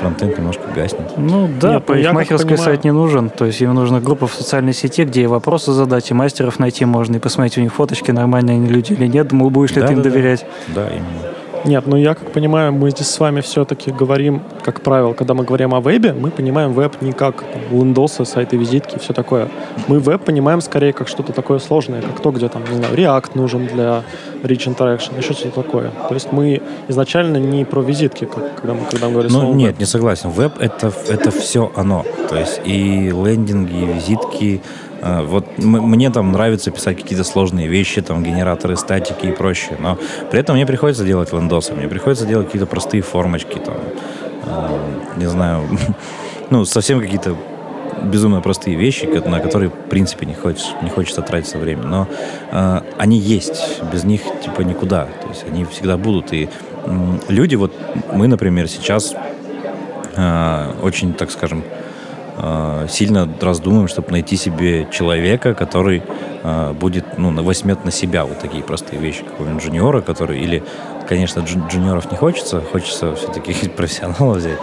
фронтенд немножко гаснет. Ну да, Нет, парикмахерский понимаю... сайт не нужен. То есть им нужна группа в социальной сети, где и вопросы задать, и мастеров найти можно, и посмотреть у них фоточки, нормальные они люди или нет, думаю, будешь ли да, ты им да, доверять. Да, да именно. Нет, ну я как понимаю, мы здесь с вами все-таки говорим, как правило, когда мы говорим о вебе, мы понимаем веб не как там, лендосы, сайты, визитки все такое. Мы веб понимаем скорее как что-то такое сложное, как то, где там, не знаю, React нужен для Rich Interaction, еще что-то такое. То есть мы изначально не про визитки, как, когда мы, когда мы говорим Ну нет, веб. не согласен. Веб это, это все оно. То есть и лендинги, и визитки, вот мне там нравится писать какие-то сложные вещи, там генераторы статики и прочее, но при этом мне приходится делать лендосы, мне приходится делать какие-то простые формочки, там, э, не знаю, ну, совсем какие-то безумно простые вещи, на которые, в принципе, не хочется, не хочется тратиться время. Но э, они есть, без них, типа, никуда. То есть они всегда будут. И э, люди, вот мы, например, сейчас э, очень, так скажем, сильно раздумываем, чтобы найти себе человека, который э, будет, ну, возьмет на себя вот такие простые вещи, какого-нибудь джуниора, который, или, конечно, джуниоров не хочется, хочется все-таки профессионала взять,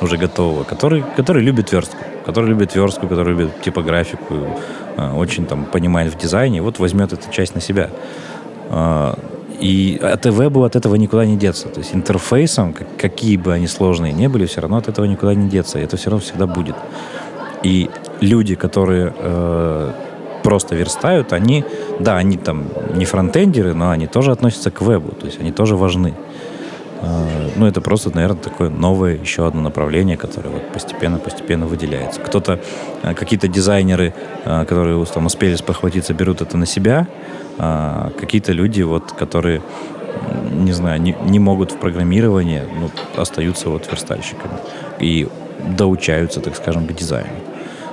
уже готового, который, который любит верстку, который любит верстку, который любит типографику, э, очень там понимает в дизайне, вот возьмет эту часть на себя. И от вебу от этого никуда не деться. То есть интерфейсом, какие бы они сложные не были, все равно от этого никуда не деться. Это все равно всегда будет. И люди, которые э, просто верстают, они, да, они там не фронтендеры, но они тоже относятся к вебу, то есть они тоже важны. Э, ну, это просто, наверное, такое новое еще одно направление, которое вот постепенно-постепенно выделяется. Кто-то, э, какие-то дизайнеры, э, которые там успели спохватиться, берут это на себя, э, какие-то люди, вот, которые не знаю, не, не могут в программировании, ну, остаются вот верстальщиками. И доучаются, так скажем, к дизайну.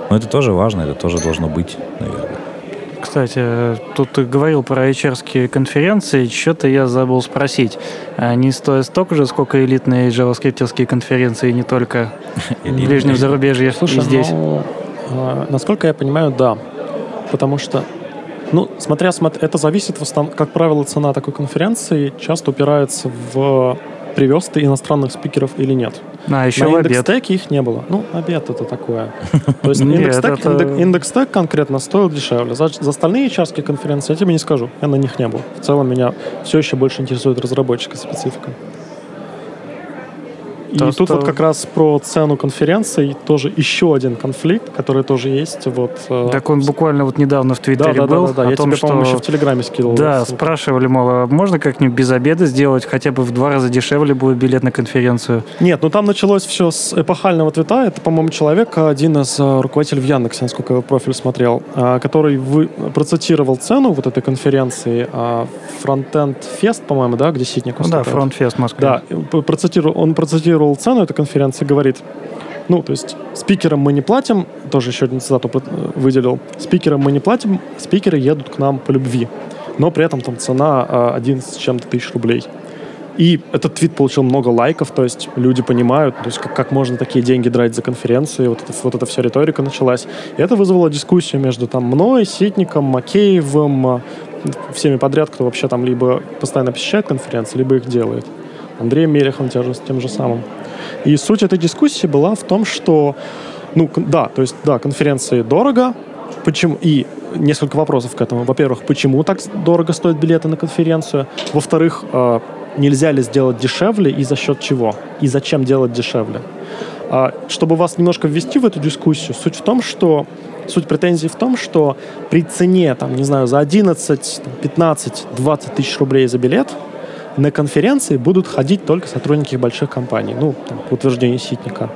Но это тоже важно, это тоже должно быть, наверное. Кстати, тут ты говорил про hr конференции, что-то я забыл спросить. Они стоят столько же, сколько элитные джаваскриптовские конференции, не только в ближнем зарубежье Слушай, и здесь? Ну, насколько я понимаю, да. Потому что ну, смотря, смотря, это зависит, в основном, как правило, цена такой конференции часто упирается в привез ты иностранных спикеров или нет. А, еще На индекс их не было. Ну, обед это такое. То есть индекс тег конкретно стоил дешевле. За, за остальные чарские конференции я тебе не скажу. Я на них не был. В целом меня все еще больше интересует разработчика специфика. И то, тут что... вот как раз про цену конференций тоже еще один конфликт, который тоже есть. Вот, э, так он буквально вот недавно в Твиттере да, да, был. Да, да, да. Я том, тебе, по-моему, еще в Телеграме скидывал. Да, ссылку. спрашивали, мол, а можно как-нибудь без обеда сделать, хотя бы в два раза дешевле будет билет на конференцию? Нет, ну там началось все с эпохального твита. Это, по-моему, человек, один из э, руководителей в Яндексе, насколько я его профиль смотрел, э, который вы, процитировал цену вот этой конференции Frontend Fest, по-моему, да, где Ситник Да, Front Fest Москва. Да, процитировал, он процитировал цену этой конференции конференции говорит, ну, то есть спикерам мы не платим, тоже еще один цитату выделил, спикерам мы не платим, спикеры едут к нам по любви, но при этом там цена 11 с чем-то тысяч рублей. И этот твит получил много лайков, то есть люди понимают, то есть как, как можно такие деньги драть за конференцию, вот, это, вот эта вся риторика началась. И это вызвало дискуссию между там мной, Ситником, Макеевым, всеми подряд, кто вообще там либо постоянно посещает конференции, либо их делает. Андреем Мелехом тем же, тем же самым. И суть этой дискуссии была в том, что, ну, да, то есть, да, конференции дорого, почему, и несколько вопросов к этому. Во-первых, почему так дорого стоят билеты на конференцию? Во-вторых, э, нельзя ли сделать дешевле и за счет чего? И зачем делать дешевле? А, чтобы вас немножко ввести в эту дискуссию, суть в том, что суть претензий в том, что при цене, там, не знаю, за 11, 15, 20 тысяч рублей за билет на конференции будут ходить только сотрудники больших компаний, ну, там, по утверждению Ситника.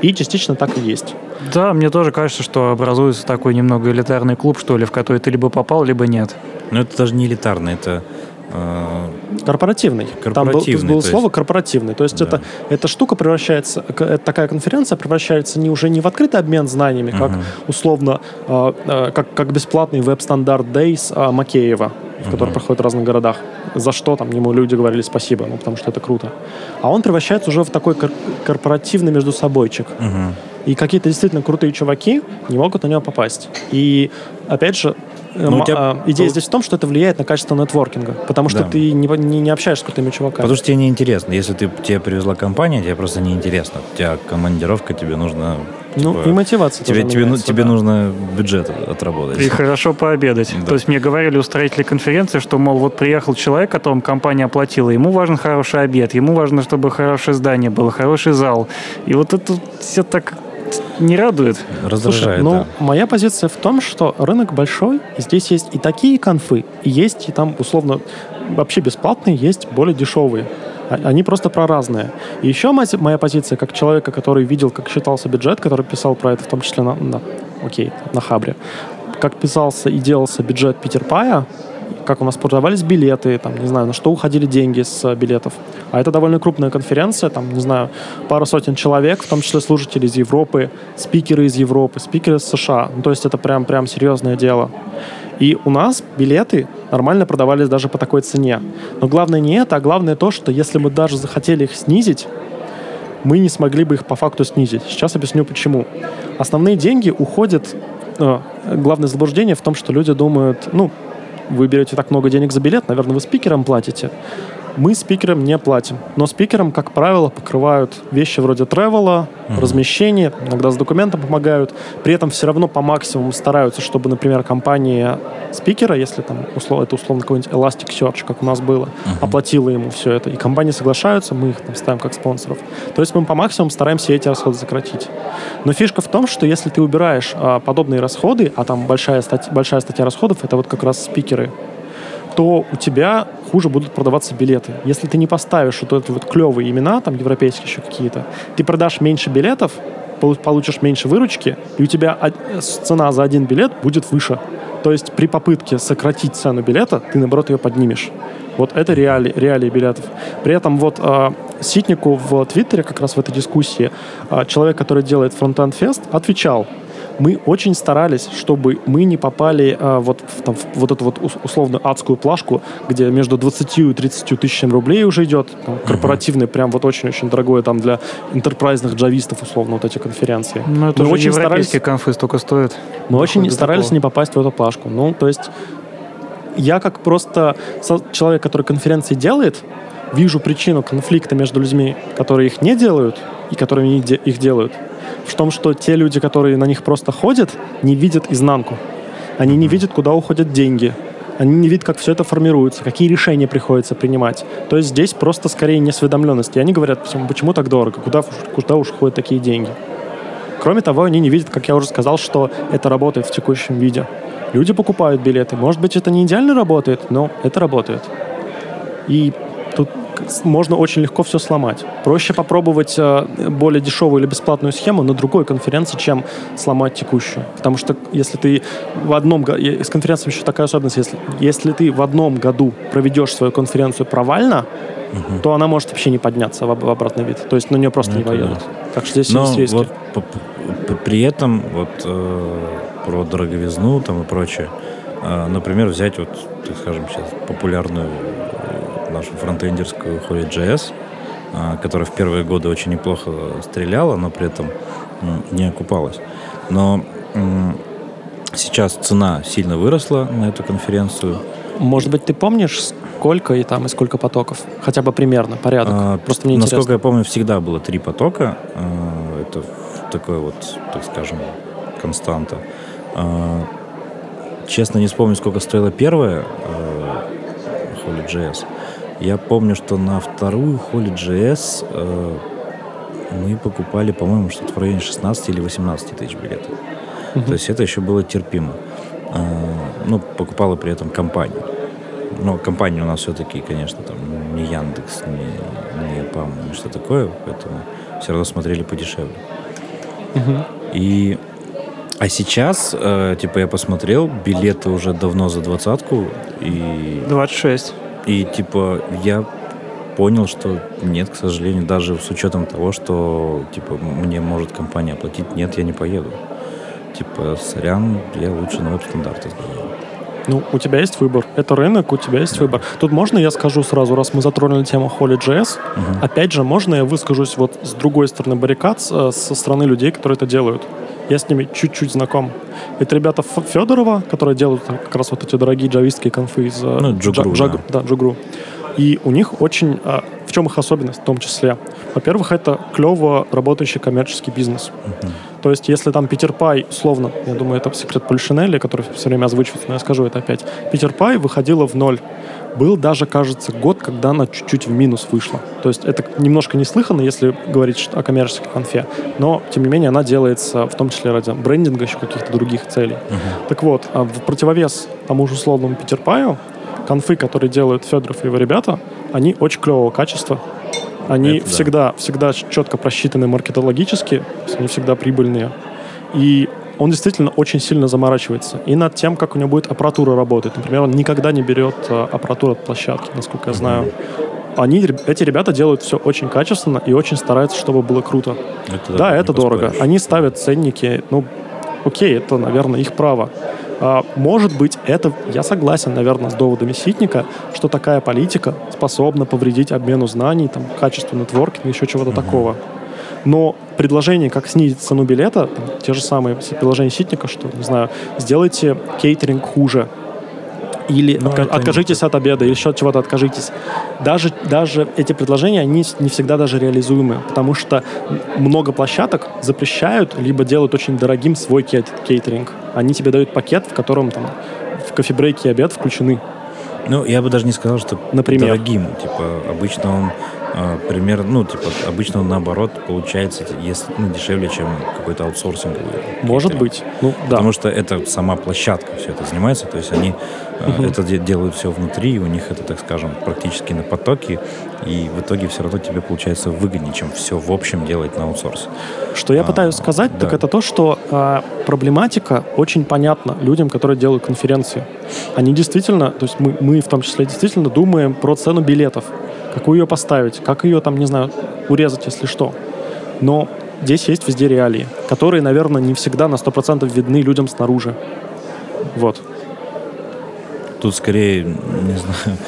И частично так и есть. Да, мне тоже кажется, что образуется такой немного элитарный клуб, что ли, в который ты либо попал, либо нет. Но это даже не элитарный, это Корпоративный. корпоративный. Там было, было слово есть... корпоративный. То есть да. это, эта штука превращается, такая конференция превращается не уже не в открытый обмен знаниями, как uh-huh. условно, э, э, как, как бесплатный веб-стандарт Days э, Макеева, uh-huh. который проходит в разных городах. За что там ему люди говорили спасибо, ну потому что это круто. А он превращается уже в такой кор- корпоративный между собойчик. Uh-huh. И какие-то действительно крутые чуваки не могут на него попасть. И опять же, ну, тебя... А, идея здесь в том, что это влияет на качество нетворкинга, потому что да. ты не, не, не общаешься с крутыми чуваками. Потому что тебе неинтересно. Если ты, тебе привезла компания, тебе просто неинтересно. У тебя командировка, тебе нужно ну, типа, и мотивация тебе, тебе, ну, тебе да. нужно бюджет отработать. И хорошо пообедать. Да. То есть мне говорили устроители конференции, что, мол, вот приехал человек, которому компания оплатила, ему важен хороший обед, ему важно, чтобы хорошее здание было, хороший зал. И вот это все так не радует. Раздражает, Слушай, ну, да. моя позиция в том, что рынок большой, и здесь есть и такие конфы, и есть и там, условно, вообще бесплатные, есть более дешевые. А, они просто про разные. И еще моя позиция, как человека, который видел, как считался бюджет, который писал про это, в том числе на, на окей, на Хабре, как писался и делался бюджет Питер Пая, как у нас продавались билеты, там, не знаю, на что уходили деньги с э, билетов. А это довольно крупная конференция, там, не знаю, пару сотен человек, в том числе служители из Европы, спикеры из Европы, спикеры из США. Ну, то есть это прям, прям серьезное дело. И у нас билеты нормально продавались даже по такой цене. Но главное не это, а главное то, что если мы даже захотели их снизить, мы не смогли бы их по факту снизить. Сейчас объясню почему. Основные деньги уходят... Э, главное заблуждение в том, что люди думают, ну, вы берете так много денег за билет, наверное, вы спикерам платите. Мы спикерам не платим. Но спикерам, как правило, покрывают вещи вроде тревела, uh-huh. размещения, иногда с документом помогают. При этом все равно по максимуму стараются, чтобы, например, компания спикера, если там услов, это условно какой-нибудь Elasticsearch, как у нас было, uh-huh. оплатила ему все это, и компании соглашаются, мы их там ставим как спонсоров. То есть мы по максимуму стараемся эти расходы сократить. Но фишка в том, что если ты убираешь а, подобные расходы, а там большая, стать, большая статья расходов, это вот как раз спикеры, то у тебя хуже будут продаваться билеты. Если ты не поставишь вот эти вот клевые имена, там европейские еще какие-то, ты продашь меньше билетов, получишь меньше выручки, и у тебя цена за один билет будет выше. То есть при попытке сократить цену билета, ты, наоборот, ее поднимешь. Вот это реалии, реалии билетов. При этом вот э, Ситнику в Твиттере, как раз в этой дискуссии, э, человек, который делает Frontend Fest, отвечал, мы очень старались, чтобы мы не попали а, вот в, там, в вот эту вот условно адскую плашку, где между 20 и 30 тысячами рублей уже идет, там, корпоративный, прям вот очень-очень дорогое там для интерпрайзных джавистов, условно, вот эти конференции. Ну, это мы очень европейские старались, конфы столько стоят. Мы очень старались такого. не попасть в эту плашку. Ну, то есть я как просто человек, который конференции делает, вижу причину конфликта между людьми, которые их не делают, и которые их делают в том, что те люди, которые на них просто ходят, не видят изнанку. Они не видят, куда уходят деньги. Они не видят, как все это формируется, какие решения приходится принимать. То есть здесь просто скорее несведомленность. И они говорят, почему, почему так дорого, куда, куда уж ходят такие деньги. Кроме того, они не видят, как я уже сказал, что это работает в текущем виде. Люди покупают билеты. Может быть, это не идеально работает, но это работает. И тут можно очень легко все сломать. Проще попробовать э, более дешевую или бесплатную схему на другой конференции, чем сломать текущую. Потому что если ты в одном... С конференцией еще такая особенность. Если, если ты в одном году проведешь свою конференцию провально, угу. то она может вообще не подняться в, в обратный вид. То есть на нее просто ну, не поедут. Да. Так что здесь Но есть риски. Вот, при этом вот э, про дороговизну там и прочее, э, например, взять вот, так скажем, сейчас популярную нашу фронтендерскую Holy.js, которая в первые годы очень неплохо стреляла, но при этом не окупалась. Но сейчас цена сильно выросла на эту конференцию. Может быть, ты помнишь, сколько и там и сколько потоков? Хотя бы примерно, порядок. А, Просто мне Насколько интересно. я помню, всегда было три потока. А, это такой вот, так скажем, константа. А, честно, не вспомню, сколько стоила первая а, Holy.js. Я помню, что на вторую Holy.js а, мы покупали, по-моему, что-то в районе 16 или 18 тысяч билетов. Uh-huh. То есть это еще было терпимо. А, ну, покупала при этом компания. Но компания у нас все-таки, конечно, там не Яндекс, не, не ПАМ, не что такое, поэтому все равно смотрели подешевле. Uh-huh. И а сейчас, э, типа, я посмотрел, билеты уже давно за двадцатку и... 26. И, типа, я понял, что нет, к сожалению, даже с учетом того, что, типа, мне может компания оплатить, нет, я не поеду типа, сорян, я лучше на веб-стандарты сделаю. Ну, у тебя есть выбор. Это рынок, у тебя есть выбор. Тут можно я скажу сразу, раз мы затронули тему Holy.js, угу. опять же, можно я выскажусь вот с другой стороны баррикад, со стороны людей, которые это делают. Я с ними чуть-чуть знаком. Это ребята Федорова, которые делают как раз вот эти дорогие джавистские конфы из... Э, ну, Джугру, Джа, да. да, Джугру. И у них очень... А, в чем их особенность в том числе? Во-первых, это клево работающий коммерческий бизнес. Uh-huh. То есть, если там Питер Пай, условно, я думаю, это секрет Польшинелли, который все время озвучивается, но я скажу это опять. Питер Пай выходила в ноль. Был даже, кажется, год, когда она чуть-чуть в минус вышла. То есть это немножко неслыханно, если говорить о коммерческой конфе. Но, тем не менее, она делается в том числе ради брендинга, еще каких-то других целей. Uh-huh. Так вот, а в противовес тому же условному Питер Паю, конфы, которые делают Федоров и его ребята, они очень клевого качества. Они Это всегда, да. всегда четко просчитаны маркетологически, они всегда прибыльные. И он действительно очень сильно заморачивается. И над тем, как у него будет аппаратура работать. Например, он никогда не берет э, аппаратуру от площадки, насколько я знаю. Они, эти ребята делают все очень качественно и очень стараются, чтобы было круто. Это, да, да это дорого. Они ставят ценники, ну, окей, это, наверное, их право. А, может быть, это, я согласен, наверное, с доводами Ситника, что такая политика способна повредить обмену знаний, там, качеству нетворкинга, еще чего-то mm-hmm. такого. Но предложение, как снизить цену билета, там, те же самые предложения Ситника, что, не знаю, сделайте кейтеринг хуже, или ну, отка- откажитесь от обеда, или еще от чего-то откажитесь. Даже, даже эти предложения, они не всегда даже реализуемы, потому что много площадок запрещают, либо делают очень дорогим свой кейтеринг. Они тебе дают пакет, в котором там в кофебрейке и обед включены. Ну, я бы даже не сказал, что Например? дорогим. Типа, обычно он а, примерно, ну, типа, обычно наоборот получается если, ну, дешевле, чем какой-то аутсорсинг. Может быть. Ну, да. Потому что это сама площадка все это занимается, то есть они угу. это делают все внутри, у них это, так скажем, практически на потоке, и в итоге все равно тебе получается выгоднее, чем все в общем делать на аутсорс. Что я а, пытаюсь сказать, да. так это то, что а, проблематика очень понятна людям, которые делают конференции. Они действительно, то есть мы, мы в том числе действительно думаем про цену билетов какую ее поставить, как ее там, не знаю, урезать, если что. Но здесь есть везде реалии, которые, наверное, не всегда на 100% видны людям снаружи. Вот. Тут скорее, не знаю,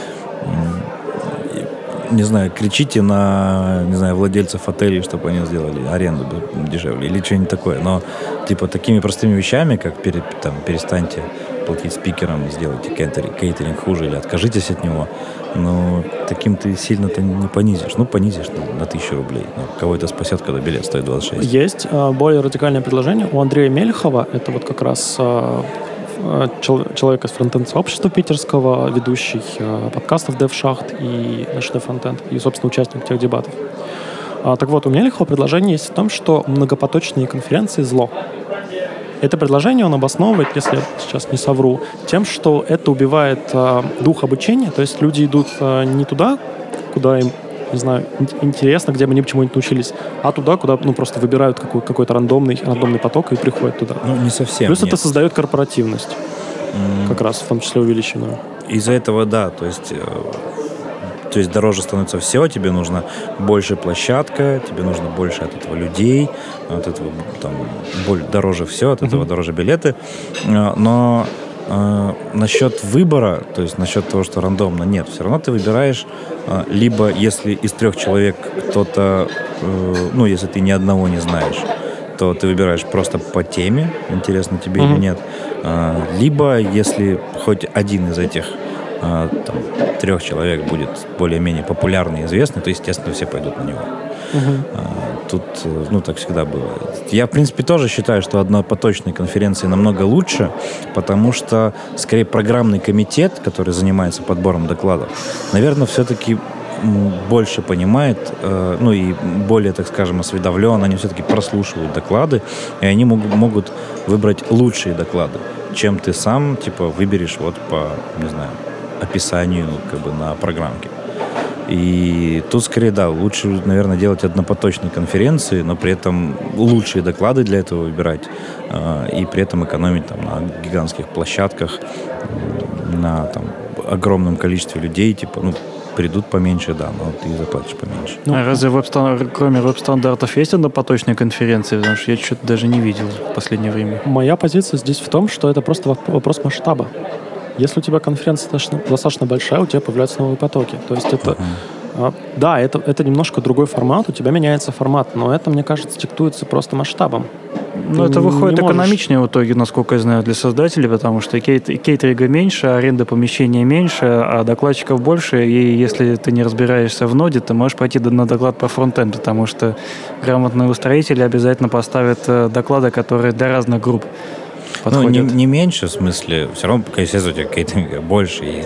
не знаю, кричите на, не знаю, владельцев отелей, чтобы они сделали аренду дешевле или что-нибудь такое. Но, типа, такими простыми вещами, как пере, там, перестаньте платить спикерам, сделайте кейтеринг, кейтеринг хуже или откажитесь от него, но таким ты сильно-то не понизишь. Ну, понизишь на, на тысячу рублей. Но кого это спасет, когда билет стоит 26? Есть э, более радикальное предложение у Андрея Мельхова. Это вот как раз э человек из фронтенд-сообщества питерского, ведущий э, подкастов DevShaft и HD Frontend, и, собственно, участник тех дебатов. А, так вот, у Мельхова предложение есть в том, что многопоточные конференции – зло. Это предложение он обосновывает, если я сейчас не совру, тем, что это убивает э, дух обучения, то есть люди идут э, не туда, куда им не знаю, интересно, где бы они чему-нибудь научились, а туда, куда ну, просто выбирают какой- какой-то рандомный, рандомный поток и приходят туда. Ну, не совсем. Плюс нет. это создает корпоративность, mm. как раз в том числе увеличенную. Из-за этого, да, то есть э, то есть дороже становится все, тебе нужно больше площадка, тебе нужно больше от этого людей, от этого там дороже все, от этого mm-hmm. дороже билеты. Э, но э, насчет выбора, то есть насчет того, что рандомно, нет. Все равно ты выбираешь, э, либо если из трех человек кто-то, э, ну, если ты ни одного не знаешь, то ты выбираешь просто по теме, интересно тебе mm-hmm. или нет. Э, либо если хоть один из этих э, там, трех человек будет более-менее популярный известный, то, естественно, все пойдут на него. Угу. Тут, э, ну, так всегда было. Я, в принципе, тоже считаю, что однопоточные конференции намного лучше, потому что, скорее, программный комитет, который занимается подбором докладов, наверное, все-таки больше понимает, э, ну и более, так скажем, осведомлен, они все-таки прослушивают доклады, и они могут, могут выбрать лучшие доклады, чем ты сам, типа, выберешь вот по, не знаю, описанию как бы на программке. И тут скорее, да, лучше, наверное, делать однопоточные конференции, но при этом лучшие доклады для этого выбирать э, и при этом экономить там, на гигантских площадках, на там, огромном количестве людей, типа, ну, придут поменьше, да, но ты заплатишь поменьше. Ну, а разве веб кроме веб-стандартов есть однопоточные конференции? Потому что я что-то даже не видел в последнее время. Моя позиция здесь в том, что это просто вопрос масштаба. Если у тебя конференция достаточно, достаточно большая, у тебя появляются новые потоки. То есть это... Uh-huh. Да, это, это немножко другой формат, у тебя меняется формат, но это, мне кажется, диктуется просто масштабом. Ну, это выходит экономичнее в итоге, насколько я знаю, для создателей, потому что кейт, кейтеринга меньше, аренда помещения меньше, а докладчиков больше, и если ты не разбираешься в ноде, ты можешь пойти на доклад по фронтенду, потому что грамотные устроители обязательно поставят э, доклады, которые для разных групп подходят. Ну, не, не меньше, в смысле, все равно, естественно, у тебя кейтинга больше, и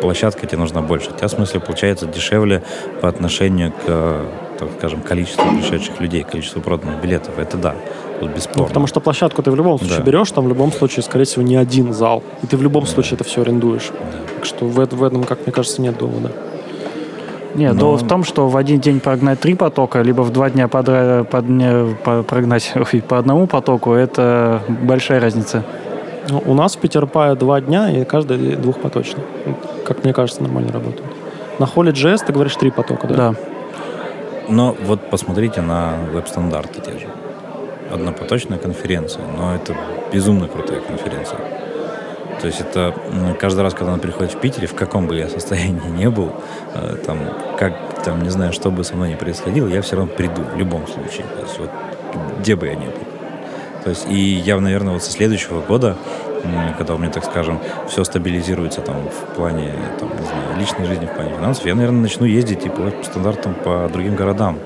площадка тебе нужна больше. У тебя, в смысле, получается дешевле по отношению к, так скажем, количеству пришедших людей, количеству проданных билетов. Это да, тут бесспорно. Ну, потому что площадку ты в любом случае да. берешь, там в любом случае, скорее всего, не один зал. И ты в любом да. случае это все арендуешь. Да. Так что в, в этом, как мне кажется, нет довода. Нет, Но... в том, что в один день прогнать три потока, либо в два дня подра... под... прогнать ой, по одному потоку, это большая разница. Ну, у нас в Питерпае два дня, и каждый двухпоточный. Как мне кажется, нормально работает. На холле JS ты говоришь три потока, да? Да. Но вот посмотрите на веб-стандарты те же. Однопоточная конференция, но это безумно крутая конференция. То есть это каждый раз, когда она приходит в Питере, в каком бы я состоянии не был, э, там, как, там, не знаю, что бы со мной ни происходило, я все равно приду в любом случае. То есть вот где бы я ни был. То есть и я, наверное, вот со следующего года, когда у меня, так скажем, все стабилизируется там в плане, там, не знаю, личной жизни, в плане финансов, я, наверное, начну ездить типа по стандартам по другим городам.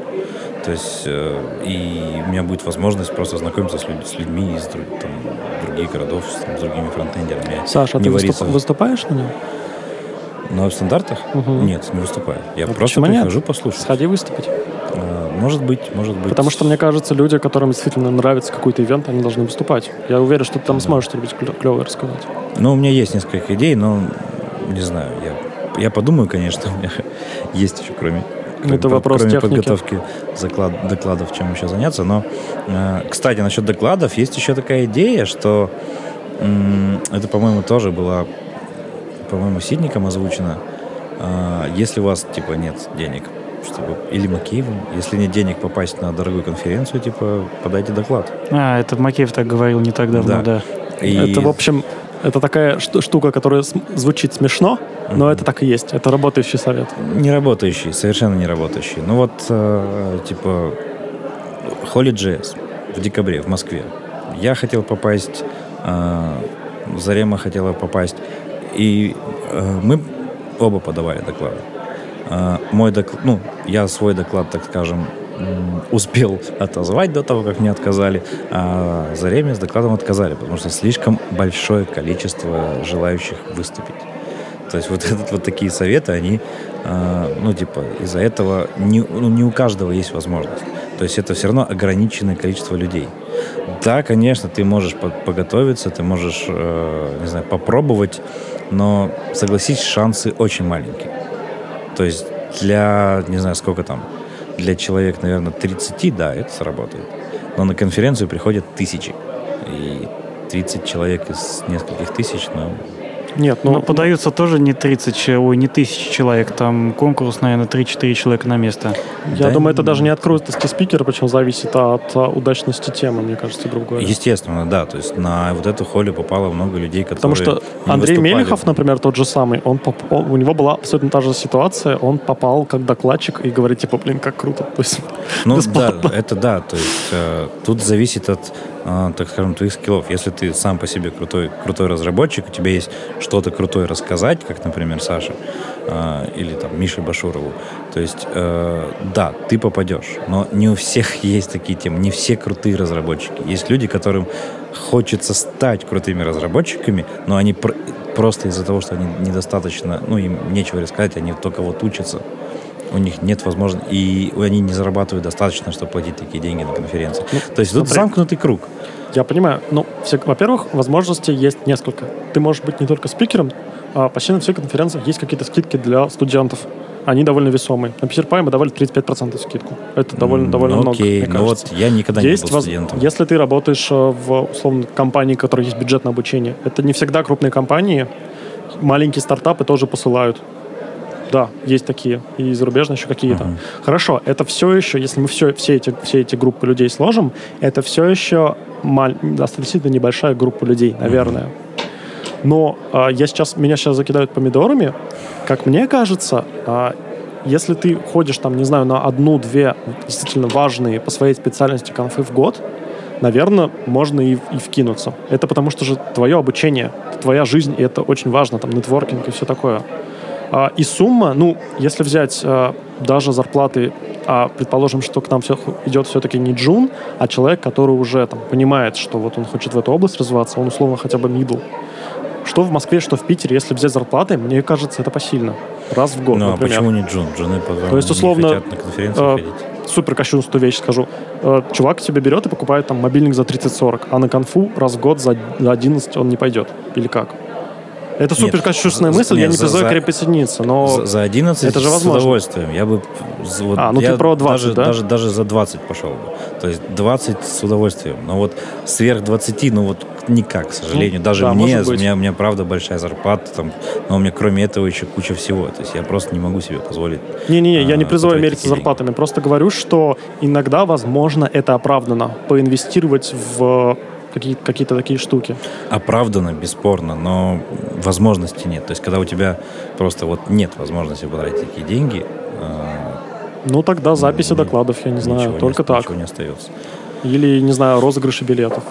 То есть, э, и у меня будет возможность просто знакомиться с, людь- с людьми из там, других городов, с, там, с другими фронтендерами. Саша, а ты выступ- выступаешь на нем? На стандартах? Угу. Нет, не выступаю. Я а просто прихожу нет? послушать. Сходи выступить. А, может быть, может быть. Потому что, мне кажется, люди, которым действительно нравится какой-то ивент, они должны выступать. Я уверен, что ты там да. сможешь что-нибудь клевое рассказать. Ну, у меня есть несколько идей, но не знаю. Я, я подумаю, конечно, у меня есть еще, кроме это вопрос кроме техники. подготовки заклад, докладов, чем еще заняться. Но, э, кстати, насчет докладов есть еще такая идея, что э, это, по-моему, тоже была, по-моему, Сидником озвучено. Э, если у вас, типа, нет денег, чтобы или Макеевым, если нет денег попасть на дорогую конференцию, типа, подайте доклад. А, это Макеев так говорил не так давно, да. да. И... Это, в общем, это такая штука, которая звучит смешно, но это так и есть. Это работающий совет. Не работающий, совершенно не работающий. Ну вот, э, типа, Holy.js в декабре в Москве. Я хотел попасть, э, Зарема хотела попасть, и э, мы оба подавали доклады. Э, мой доклад, ну, я свой доклад, так скажем, успел отозвать до того, как мне отказали, а Зареме с докладом отказали, потому что слишком большое количество желающих выступить. То есть вот, этот, вот такие советы, они, э, ну, типа, из-за этого не, ну, не у каждого есть возможность. То есть это все равно ограниченное количество людей. Да, конечно, ты можешь подготовиться, ты можешь, э, не знаю, попробовать, но, согласись, шансы очень маленькие. То есть для, не знаю, сколько там, для человека, наверное, 30, да, это сработает. Но на конференцию приходят тысячи. И 30 человек из нескольких тысяч, ну, Нет, ну... Но подаются тоже не 30, ой, не тысячи человек, там конкурс, наверное, 3-4 человека на место. Я да, думаю, это даже не открытости спикера, причем зависит от удачности темы, мне кажется, говоря. Естественно, да, то есть на вот эту холле попало много людей, которые Потому что Андрей Мелехов, например, тот же самый, он, поп... он, у него была абсолютно та же ситуация, он попал как докладчик и говорит, типа, блин, как круто. То есть, ну бесплатно. да, это да, то есть э, тут зависит от а, так скажем, твоих скиллов. Если ты сам по себе крутой, крутой разработчик, у тебя есть что-то крутое рассказать, как, например, Саша а, или там Мише Башурову, то есть, э, да, ты попадешь, но не у всех есть такие темы, не все крутые разработчики. Есть люди, которым хочется стать крутыми разработчиками, но они пр- просто из-за того, что они недостаточно, ну, им нечего рассказать, они только вот учатся у них нет возможности, и они не зарабатывают достаточно, чтобы платить такие деньги на конференции. Ну, То есть тут смотри, замкнутый круг. Я понимаю. Ну, все, во-первых, возможностей есть несколько. Ты можешь быть не только спикером, а почти на всех конференциях есть какие-то скидки для студентов. Они довольно весомые. На Peter Pie мы давали 35% скидку. Это довольно, довольно ну, много, окей. мне ну вот я никогда есть не был студентом. Воз... Если ты работаешь э, в, условно, компании, у которой есть бюджет на обучение, это не всегда крупные компании, маленькие стартапы тоже посылают да, есть такие. И зарубежные еще какие-то. Uh-huh. Хорошо, это все еще, если мы все, все, эти, все эти группы людей сложим, это все еще маль, достаточно небольшая группа людей, наверное. Uh-huh. Но э, я сейчас, меня сейчас закидают помидорами. Как мне кажется, э, если ты ходишь там, не знаю, на одну-две действительно важные по своей специальности конфы в год, наверное, можно и, и вкинуться. Это потому что же твое обучение, твоя жизнь, и это очень важно, там, нетворкинг и все такое. А, и сумма, ну, если взять а, даже зарплаты, а предположим, что к нам все идет все-таки не джун, а человек, который уже там понимает, что вот он хочет в эту область развиваться, он условно хотя бы мидл. Что в Москве, что в Питере, если взять зарплаты, мне кажется, это посильно. Раз в год, ну, а почему не джун? Джуны, То есть, условно, не хотят на конференцию э, ходить. Супер кощунственную вещь скажу. Э, чувак тебе берет и покупает там мобильник за 30-40, а на конфу раз в год за 11 он не пойдет. Или как? Это супер кощунственная мысль, нет, я не призываю к присоединиться, но за, за 11 это же возможно. с удовольствием. Я бы вот, а, ну я ты про 20, даже, да? даже, даже за 20 пошел бы. То есть 20 с удовольствием. Но вот сверх 20, ну вот никак, к сожалению. Ну, даже да, мне, у меня, у меня правда большая зарплата, там, но у меня кроме этого еще куча всего. То есть я просто не могу себе позволить. Не-не-не, а, я не призываю мериться зарплатами. Просто говорю, что иногда, возможно, это оправдано. Поинвестировать в какие- какие-то такие штуки. Оправданно, бесспорно, но возможности нет. То есть, когда у тебя просто вот нет возможности потратить такие деньги... Э, ну, тогда записи ну, докладов, я не знаю, только не, так. Ничего не остается. Или, не знаю, розыгрыши билетов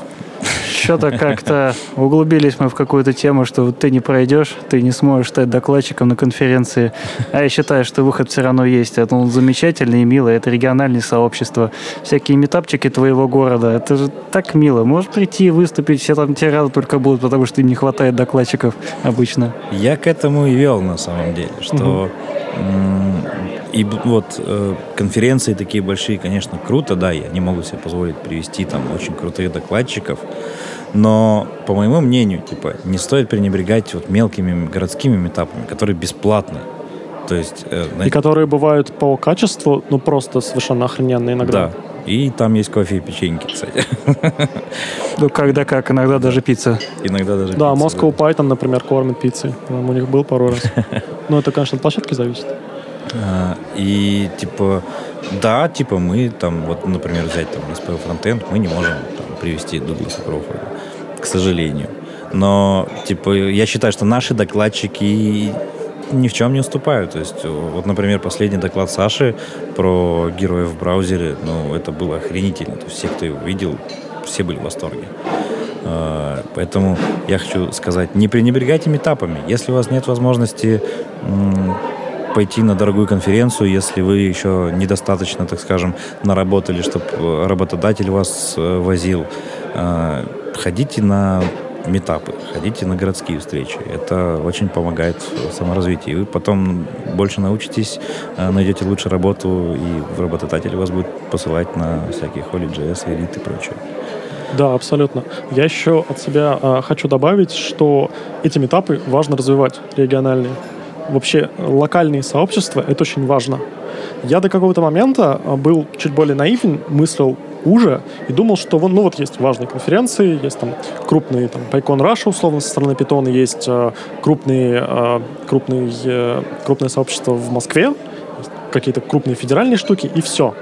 что-то как-то углубились мы в какую-то тему, что ты не пройдешь, ты не сможешь стать докладчиком на конференции. А я считаю, что выход все равно есть. Это он замечательный и милый. Это региональное сообщество. Всякие метапчики твоего города. Это же так мило. Можешь прийти и выступить, все там тебе рады только будут, потому что им не хватает докладчиков обычно. Я к этому и вел на самом деле, что и вот э, конференции такие большие, конечно, круто, да, я не могу себе позволить привести там очень крутых докладчиков, но, по моему мнению, типа, не стоит пренебрегать вот мелкими городскими метапами, которые бесплатны. То есть, э, знаете, и которые бывают по качеству, ну, просто совершенно охрененные иногда. Да. И там есть кофе и печеньки, кстати. Ну, когда как, иногда даже пицца. Иногда даже Да, пицца, Moscow да. Python, например, кормит пиццей. У них был пару раз. Но это, конечно, от площадки зависит. А, и, типа, да, типа, мы там, вот, например, взять там SPL Frontend, мы не можем там, привести Дугласа Кроуфорда к сожалению. Но, типа, я считаю, что наши докладчики ни в чем не уступают. То есть, вот, например, последний доклад Саши про героев в браузере, ну, это было охренительно. То есть, все, кто его видел, все были в восторге. А, поэтому я хочу сказать, не пренебрегайте метапами. Если у вас нет возможности пойти на дорогую конференцию, если вы еще недостаточно, так скажем, наработали, чтобы работодатель вас э, возил, а, ходите на метапы, ходите на городские встречи. Это очень помогает в саморазвитии. Вы потом больше научитесь, э, найдете лучше работу, и работодатель вас будет посылать на всякие Holy.js, Elite и прочее. Да, абсолютно. Я еще от себя э, хочу добавить, что эти метапы важно развивать, региональные. Вообще локальные сообщества — это очень важно. Я до какого-то момента был чуть более наивен, мыслил, уже и думал, что вон, ну вот есть важные конференции, есть там крупные, там, PyCon Russia, условно, со стороны Python, есть э, крупные, э, крупные, э, крупное сообщество в Москве, какие-то крупные федеральные штуки, и все.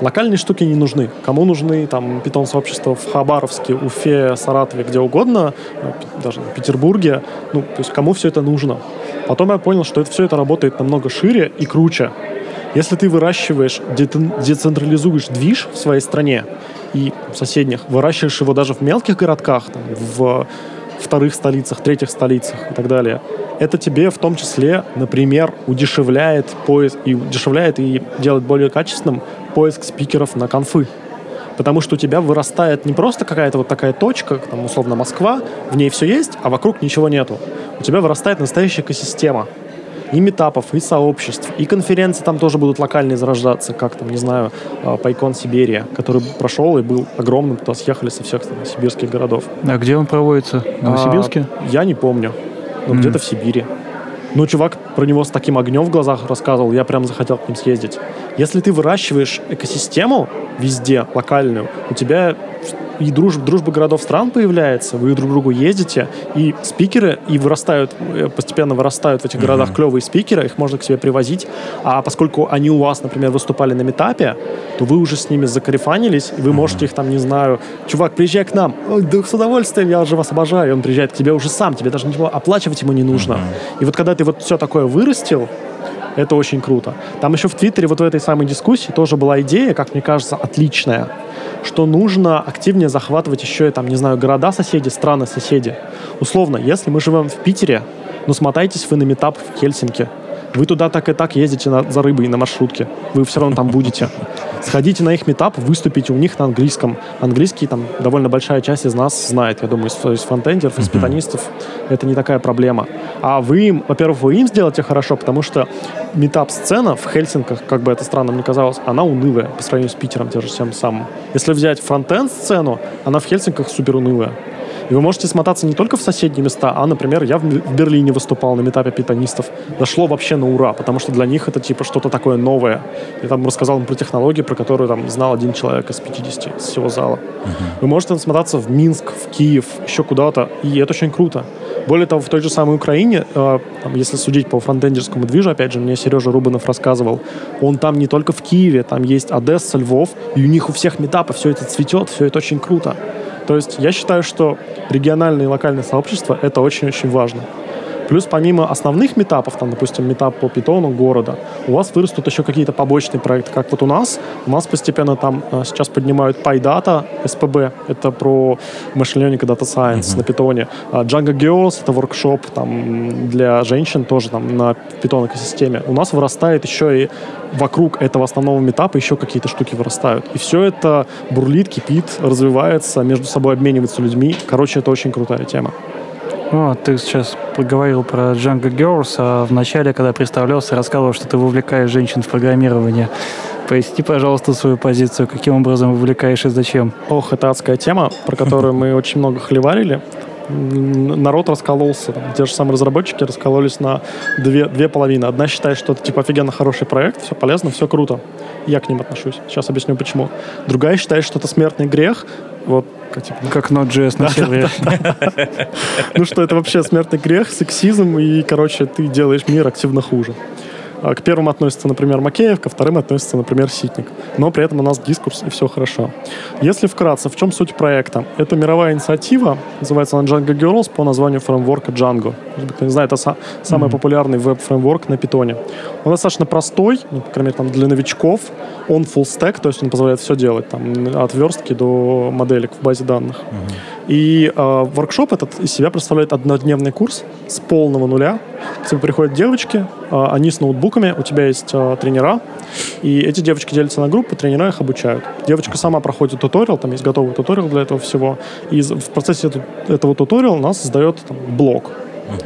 Локальные штуки не нужны. Кому нужны там питон-сообщества в Хабаровске, Уфе, Саратове, где угодно, э, даже в Петербурге, ну, то есть кому все это нужно. Потом я понял, что это, все это работает намного шире и круче. Если ты выращиваешь, децентрализуешь движ в своей стране и в соседних, выращиваешь его даже в мелких городках, там, в вторых столицах, третьих столицах и так далее, это тебе в том числе, например, удешевляет поиск и удешевляет и делает более качественным поиск спикеров на конфы. Потому что у тебя вырастает не просто какая-то вот такая точка, там, условно, Москва, в ней все есть, а вокруг ничего нету. У тебя вырастает настоящая экосистема и метапов, и сообществ, и конференции там тоже будут локальные зарождаться, как там, не знаю, Пайкон Сибирия, который прошел и был огромным, туда съехали со всех там, сибирских городов. А где он проводится? В Новосибирске? А, я не помню. Ну, mm. где-то в Сибири. Ну, чувак про него с таким огнем в глазах рассказывал, я прям захотел к ним съездить. Если ты выращиваешь экосистему везде, локальную, у тебя и дружба, дружба городов стран появляется, вы друг к другу ездите, и спикеры, и вырастают, э, постепенно вырастают в этих городах mm-hmm. клевые спикеры, их можно к себе привозить, а поскольку они у вас, например, выступали на метапе, то вы уже с ними закарифанились, и вы mm-hmm. можете их там, не знаю, чувак, приезжай к нам, да с удовольствием, я уже вас обожаю, и он приезжает к тебе уже сам, тебе даже ничего оплачивать ему не нужно. Mm-hmm. И вот когда ты вот все такое вырастил, это очень круто. Там еще в Твиттере вот в этой самой дискуссии тоже была идея, как мне кажется, отличная что нужно активнее захватывать еще, там, не знаю, города-соседи, страны-соседи. Условно, если мы живем в Питере, ну, смотайтесь вы на метап в Хельсинки. Вы туда так и так ездите на, за рыбой на маршрутке. Вы все равно там будете. Сходите на их метап, выступите у них на английском. Английский там довольно большая часть из нас знает, я думаю, из, из фронтендеров, из питанистов. Это не такая проблема. А вы им, во-первых, вы им сделаете хорошо, потому что метап-сцена в Хельсинках, как бы это странно мне казалось, она унылая по сравнению с Питером, те же всем самым. Если взять фронтенд-сцену, она в Хельсинках супер унылая. И вы можете смотаться не только в соседние места, а, например, я в Берлине выступал на метапе питанистов. Дошло вообще на ура, потому что для них это типа что-то такое новое. Я там рассказал им про технологии, про которые там знал один человек из 50 из всего зала. Uh-huh. Вы можете смотаться в Минск, в Киев, еще куда-то, и это очень круто. Более того, в той же самой Украине, э, если судить по фронтендерскому движу, опять же, мне Сережа Рубанов рассказывал, он там не только в Киеве, там есть Одесса, Львов, и у них у всех метапы все это цветет, все это очень круто. То есть я считаю, что региональные и локальные сообщества — это очень-очень важно. Плюс помимо основных метапов, там, допустим, метап по питону города, у вас вырастут еще какие-то побочные проекты, как вот у нас. У нас постепенно там э, сейчас поднимают PyData, SPB, это про и data science mm-hmm. на питоне. А Django Girls — это воркшоп там, для женщин тоже там на питон экосистеме. У нас вырастает еще и вокруг этого основного метапа еще какие-то штуки вырастают. И все это бурлит, кипит, развивается, между собой обменивается людьми. Короче, это очень крутая тема. О, ты сейчас поговорил про Django Girls, а в начале, когда представлялся, рассказывал, что ты вовлекаешь женщин в программирование. Поясни, пожалуйста, свою позицию, каким образом вовлекаешь и зачем? Ох, это адская тема, про которую мы очень много хлеварили. Народ раскололся, там, те же самые разработчики раскололись на две, две половины. Одна считает, что это типа офигенно хороший проект, все полезно, все круто. Я к ним отношусь. Сейчас объясню почему. Другая считает, что это смертный грех. Вот как, типа, как Node.js на сервере. Ну что, это вообще смертный грех, сексизм, и, короче, ты делаешь мир активно хуже. А, к первым относится, например, Макеев, ко вторым относится, например, Ситник. Но при этом у нас дискурс, и все хорошо. Если вкратце, в чем суть проекта? Это мировая инициатива, называется она Django Girls по названию фреймворка Django. Кто не знает, это самый mm-hmm. популярный веб-фреймворк на питоне. Он достаточно простой, ну, по крайней мере, там, для новичков. Он full stack, то есть он позволяет все делать, там, от верстки до моделек в базе данных. Mm-hmm. И э, воркшоп этот из себя представляет однодневный курс с полного нуля. К тебе приходят девочки, э, они с ноутбуками, у тебя есть э, тренера, и эти девочки делятся на группы, тренера их обучают. Девочка сама проходит туториал, там есть готовый туториал для этого всего, и в процессе этого туториала у нас создает там, блок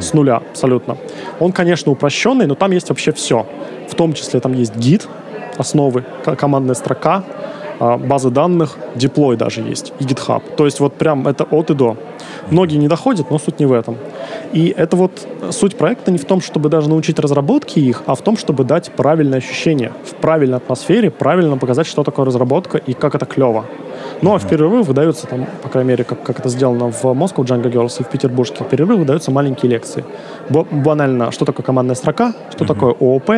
с нуля абсолютно. Он, конечно, упрощенный, но там есть вообще все. В том числе там есть гид, основы, командная строка, базы данных, деплой даже есть, и GitHub. То есть вот прям это от и до. Многие не доходят, но суть не в этом. И это вот суть проекта не в том, чтобы даже научить разработке их, а в том, чтобы дать правильное ощущение, в правильной атмосфере, правильно показать, что такое разработка и как это клево. Ну, а в перерыв выдаются, там, по крайней мере, как, как это сделано в Moscow Django Girls и в петербургских перерыв выдаются маленькие лекции. Банально, что такое командная строка, что mm-hmm. такое ООП,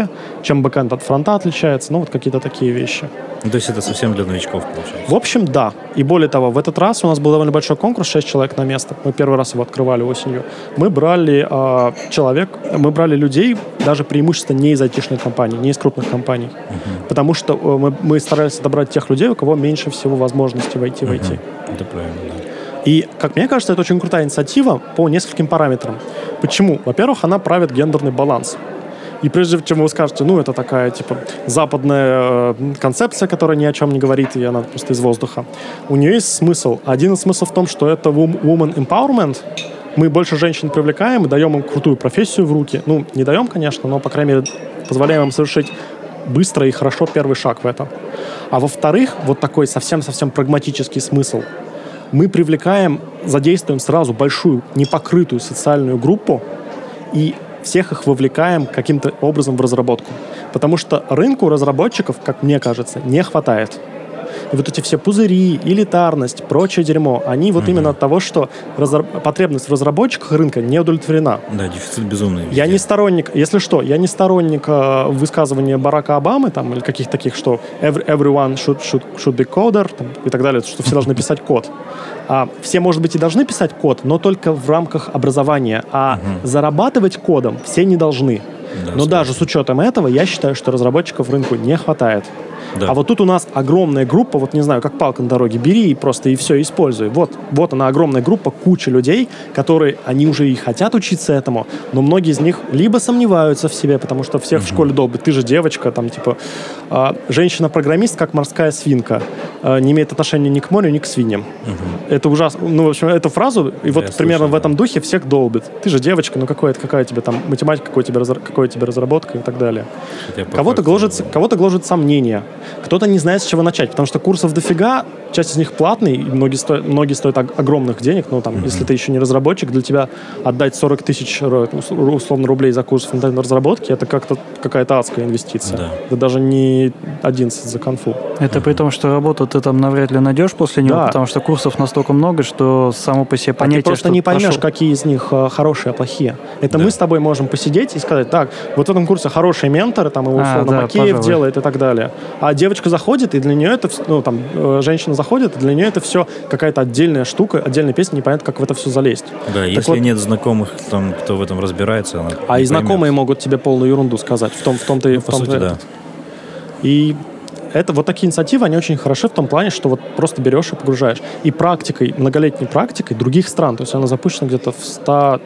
чем бэкэнд от фронта отличается, ну, вот какие-то такие вещи. Ну, то есть это совсем для новичков, получается? В общем, да. И более того, в этот раз у нас был довольно большой конкурс, 6 человек на место. Мы первый раз его открывали осенью. Мы брали э, человек, мы брали людей, даже преимущественно не из айтишных компаний, не из крупных компаний. Uh-huh. Потому что э, мы, мы старались отобрать тех людей, у кого меньше всего возможностей войти uh-huh. в IT. Это правильно, да. И, как мне кажется, это очень крутая инициатива по нескольким параметрам. Почему? Во-первых, она правит гендерный баланс. И прежде чем вы скажете, ну, это такая, типа, западная э, концепция, которая ни о чем не говорит, и она просто из воздуха. У нее есть смысл. Один из смыслов в том, что это woman empowerment, мы больше женщин привлекаем и даем им крутую профессию в руки. Ну, не даем, конечно, но, по крайней мере, позволяем им совершить быстро и хорошо первый шаг в этом. А во-вторых, вот такой совсем-совсем прагматический смысл. Мы привлекаем, задействуем сразу большую непокрытую социальную группу и всех их вовлекаем каким-то образом в разработку. Потому что рынку разработчиков, как мне кажется, не хватает. И вот эти все пузыри, элитарность, прочее дерьмо, они вот mm-hmm. именно от того, что разра... потребность в разработчиках рынка не удовлетворена. Да, дефицит безумный. Везде. Я не сторонник, если что, я не сторонник э, высказывания Барака Обамы там, или каких-то таких, что every, everyone should, should, should be coder там, и так далее, что все должны писать код. А, все, может быть, и должны писать код, но только в рамках образования. А угу. зарабатывать кодом все не должны. Да, но даже с учетом этого, я считаю, что разработчиков рынку не хватает. Да. А вот тут у нас огромная группа, вот не знаю, как палка на дороге, бери и просто и все используй. Вот, вот она огромная группа, куча людей, которые, они уже и хотят учиться этому, но многие из них либо сомневаются в себе, потому что всех угу. в школе долбят, ты же девочка, там типа, э, женщина-программист, как морская свинка, э, не имеет отношения ни к морю, ни к свиньям. Угу. Это ужасно. Ну, в общем, эту фразу, и вот Я примерно слышал, в этом духе всех долбит. Ты же девочка, ну какое, какая тебе там математика, какой тебе, какой тебе разработка и так далее. Кого-то гложет, кого-то гложет сомнения. Кто-то не знает, с чего начать, потому что курсов дофига, часть из них платный, многие, сто, многие стоят огромных денег, но там, mm-hmm. если ты еще не разработчик, для тебя отдать 40 тысяч условно рублей за курс фронтендной разработки, это как-то какая-то адская инвестиция. Да. Это даже не 11 за конфу. Это при том, что работу ты там навряд ли найдешь после него, да. потому что курсов настолько много, что само по себе понятие, а ты просто не поймешь, прошел... какие из них э, хорошие, а плохие. Это да. мы с тобой можем посидеть и сказать, так, вот в этом курсе хорошие менторы, там его условно а, да, Макеев пожалуй. делает и так далее. А девочка заходит, и для нее это, ну, там, э, женщина заходит, и для нее это все какая-то отдельная штука, отдельная песня, непонятно, как в это все залезть. Да, так если вот, нет знакомых, там, кто в этом разбирается, она А и знакомые могут тебе полную ерунду сказать. В том, в том-то, ну, в том-то сути, да. И это вот такие инициативы, они очень хороши в том плане, что вот просто берешь и погружаешь. И практикой, многолетней практикой других стран, то есть она запущена где-то в 100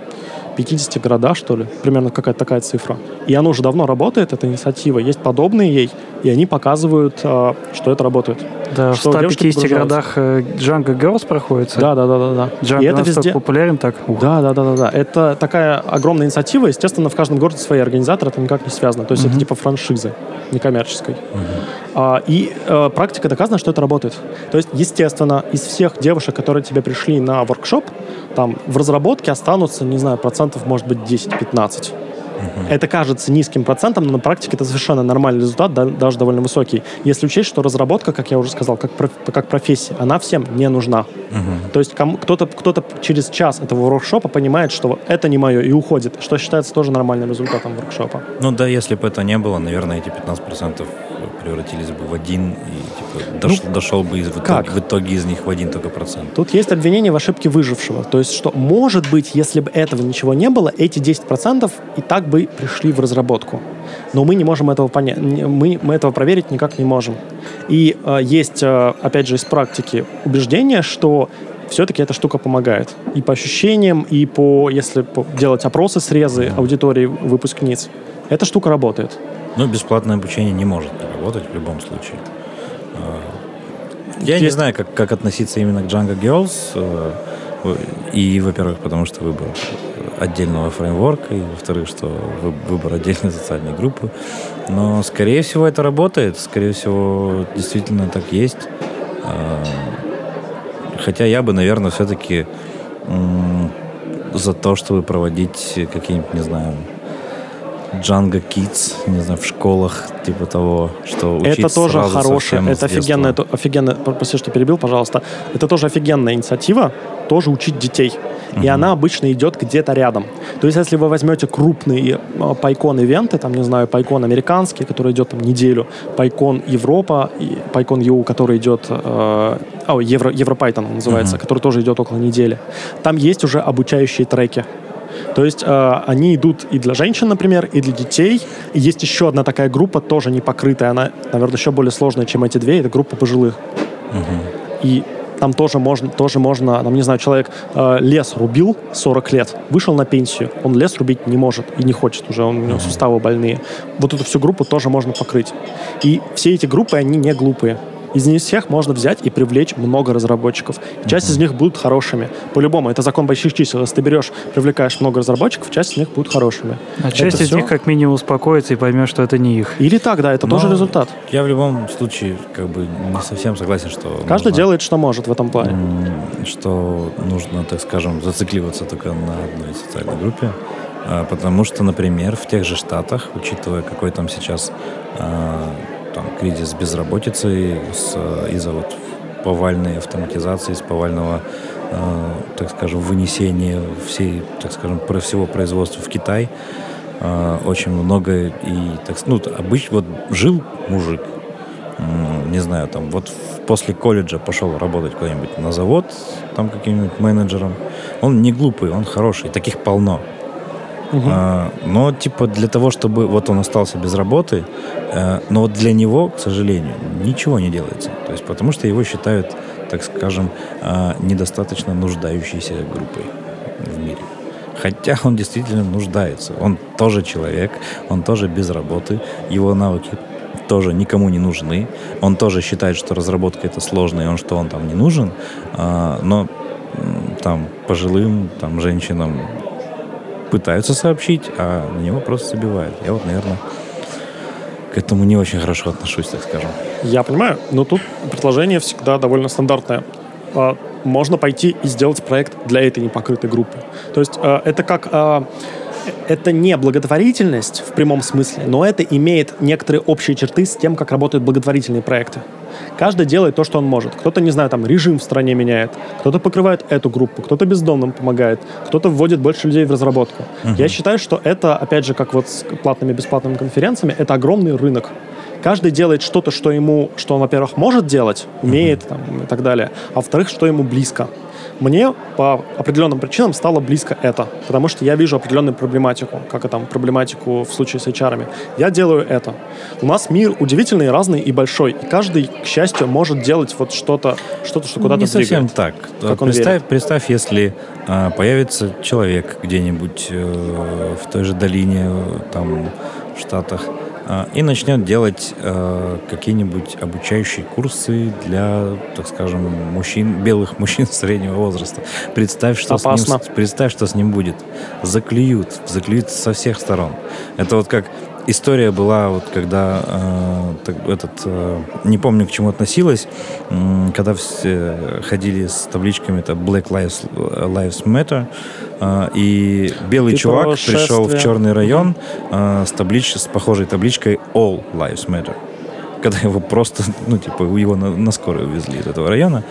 50 городах, что ли, примерно какая-то такая цифра. И она уже давно работает, эта инициатива, есть подобные ей, и они показывают, а, что это работает. Да, что в 150 городах э, Django Girls проходится. Да, да, да, да. да. Django и это везде популярен так. Ух. Да, да, да, да, да. Это такая огромная инициатива, естественно, в каждом городе свои организаторы, это никак не связано. То есть uh-huh. это типа франшизы, некоммерческой. Uh-huh. А, и а, практика доказана, что это работает. То есть, естественно, из всех девушек, которые тебе пришли на воркшоп, там в разработке останутся, не знаю, процентов, может быть, 10-15. Угу. Это кажется низким процентом, но на практике это совершенно нормальный результат, да, даже довольно высокий. Если учесть, что разработка, как я уже сказал, как, как профессия, она всем не нужна. Угу. То есть кто-то кто через час этого воркшопа понимает, что это не мое, и уходит, что считается тоже нормальным результатом воркшопа. Ну да, если бы это не было, наверное, эти 15% превратились бы в один, дош, ну, дошел бы из, в, итоге, в итоге из них в один только процент. Тут есть обвинение в ошибке выжившего. То есть, что может быть, если бы этого ничего не было, эти 10% и так бы пришли в разработку. Но мы не можем этого понять, мы, мы этого проверить никак не можем. И э, есть, э, опять же, из практики убеждение, что все-таки эта штука помогает. И по ощущениям, и по, если делать опросы, срезы аудитории выпускниц, эта штука работает. Но бесплатное обучение не может работать в любом случае. Я не знаю, как, как относиться именно к Django Girls. Э, и, во-первых, потому что выбор отдельного фреймворка, и, во-вторых, что выбор отдельной социальной группы. Но, скорее всего, это работает. Скорее всего, действительно так есть. А, хотя я бы, наверное, все-таки за то, чтобы проводить какие-нибудь, не знаю, Django Kids, не знаю, в школах, типа того, что Это тоже хорошее, это офигенная, это офигенная, прости, что перебил, пожалуйста, это тоже офигенная инициатива, тоже учить детей. И uh она обычно идет где-то рядом. То есть, если вы возьмете крупные э, PyCon ивенты, там, не знаю, PyCon американский, который идет там неделю, PyCon Европа, и PyCon EU, который идет, э, о, Евро, EuroPython называется, uh который тоже идет около недели. Там есть уже обучающие треки. То есть э, они идут и для женщин, например, и для детей. И есть еще одна такая группа, тоже не покрытая. Она, наверное, еще более сложная, чем эти две. Это группа пожилых. Угу. И там тоже можно, тоже можно, там, не знаю, человек э, лес рубил 40 лет, вышел на пенсию, он лес рубить не может и не хочет уже, он, у него суставы больные. Вот эту всю группу тоже можно покрыть. И все эти группы, они не глупые. Из них всех можно взять и привлечь много разработчиков. Часть из них будут хорошими. По-любому, это закон больших чисел. Если ты берешь, привлекаешь много разработчиков, часть из них будет хорошими. А часть это из все... них как минимум успокоится и поймет, что это не их. Или так, да, это Но тоже результат. Я в любом случае как бы не совсем согласен, что... Каждый нужно, делает, что может в этом плане. Что нужно, так скажем, зацикливаться только на одной социальной группе. А, потому что, например, в тех же Штатах, учитывая, какой там сейчас а, там, кризис безработицы с, из-за вот повальной автоматизации, из повального, э, так скажем, вынесения всей, так скажем, про всего производства в Китай. Э, очень много и, так ну, обычно, вот жил мужик, э, не знаю, там, вот после колледжа пошел работать куда-нибудь на завод, там каким-нибудь менеджером. Он не глупый, он хороший, таких полно. Угу. А, но, типа, для того, чтобы вот он остался без работы, а, но вот для него, к сожалению, ничего не делается. То есть, потому что его считают, так скажем, а, недостаточно нуждающейся группой в мире. Хотя он действительно нуждается. Он тоже человек, он тоже без работы, его навыки тоже никому не нужны. Он тоже считает, что разработка это сложно, и он что он там не нужен. А, но там пожилым, там женщинам пытаются сообщить, а на него просто забивают. Я вот, наверное, к этому не очень хорошо отношусь, так скажем. Я понимаю, но тут предложение всегда довольно стандартное. А, можно пойти и сделать проект для этой непокрытой группы. То есть а, это как а, это не благотворительность в прямом смысле, но это имеет некоторые общие черты с тем, как работают благотворительные проекты. Каждый делает то, что он может. Кто-то, не знаю, там режим в стране меняет, кто-то покрывает эту группу, кто-то бездомным помогает, кто-то вводит больше людей в разработку. Угу. Я считаю, что это, опять же, как вот с платными бесплатными конференциями, это огромный рынок. Каждый делает что-то, что ему, что он, во-первых, может делать, умеет угу. там, и так далее, а во-вторых, что ему близко. Мне по определенным причинам стало близко это, потому что я вижу определенную проблематику, как и там проблематику в случае с HR. Я делаю это. У нас мир удивительный, разный и большой, и каждый, к счастью, может делать вот что-то, что-то, что куда-то Не совсем так. Как представь, представь, если э, появится человек где-нибудь э, в той же долине, э, там, в Штатах, а, и начнет делать э, какие-нибудь обучающие курсы для, так скажем, мужчин, белых мужчин среднего возраста. Представь, что, с ним, представь, что с ним будет. Заклюют, заклюют со всех сторон. Это вот как история была, вот когда э, так, этот, э, не помню, к чему относилась, э, когда все ходили с табличками это Black Lives, Lives Matter, э, и белый типа чувак пришел в черный район э, с, таблич, с похожей табличкой All Lives Matter когда его просто, ну, типа, его на, на скорую увезли из этого района.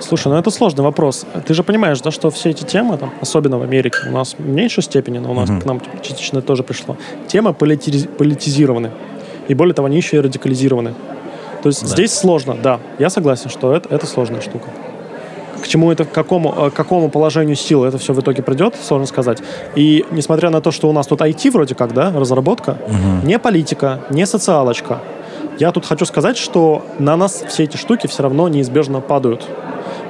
Слушай, ну это сложный вопрос. Ты же понимаешь, да, что все эти темы, там, особенно в Америке, у нас в меньшей степени, но у нас mm-hmm. к нам частично тоже пришло, темы политиз... политизированы. И более того, они еще и радикализированы. То есть да. здесь сложно, да. Я согласен, что это, это сложная штука. К чему это, к какому, э, к какому положению сил это все в итоге придет, сложно сказать. И несмотря на то, что у нас тут IT вроде как, да, разработка, угу. не политика, не социалочка, я тут хочу сказать, что на нас все эти штуки все равно неизбежно падают.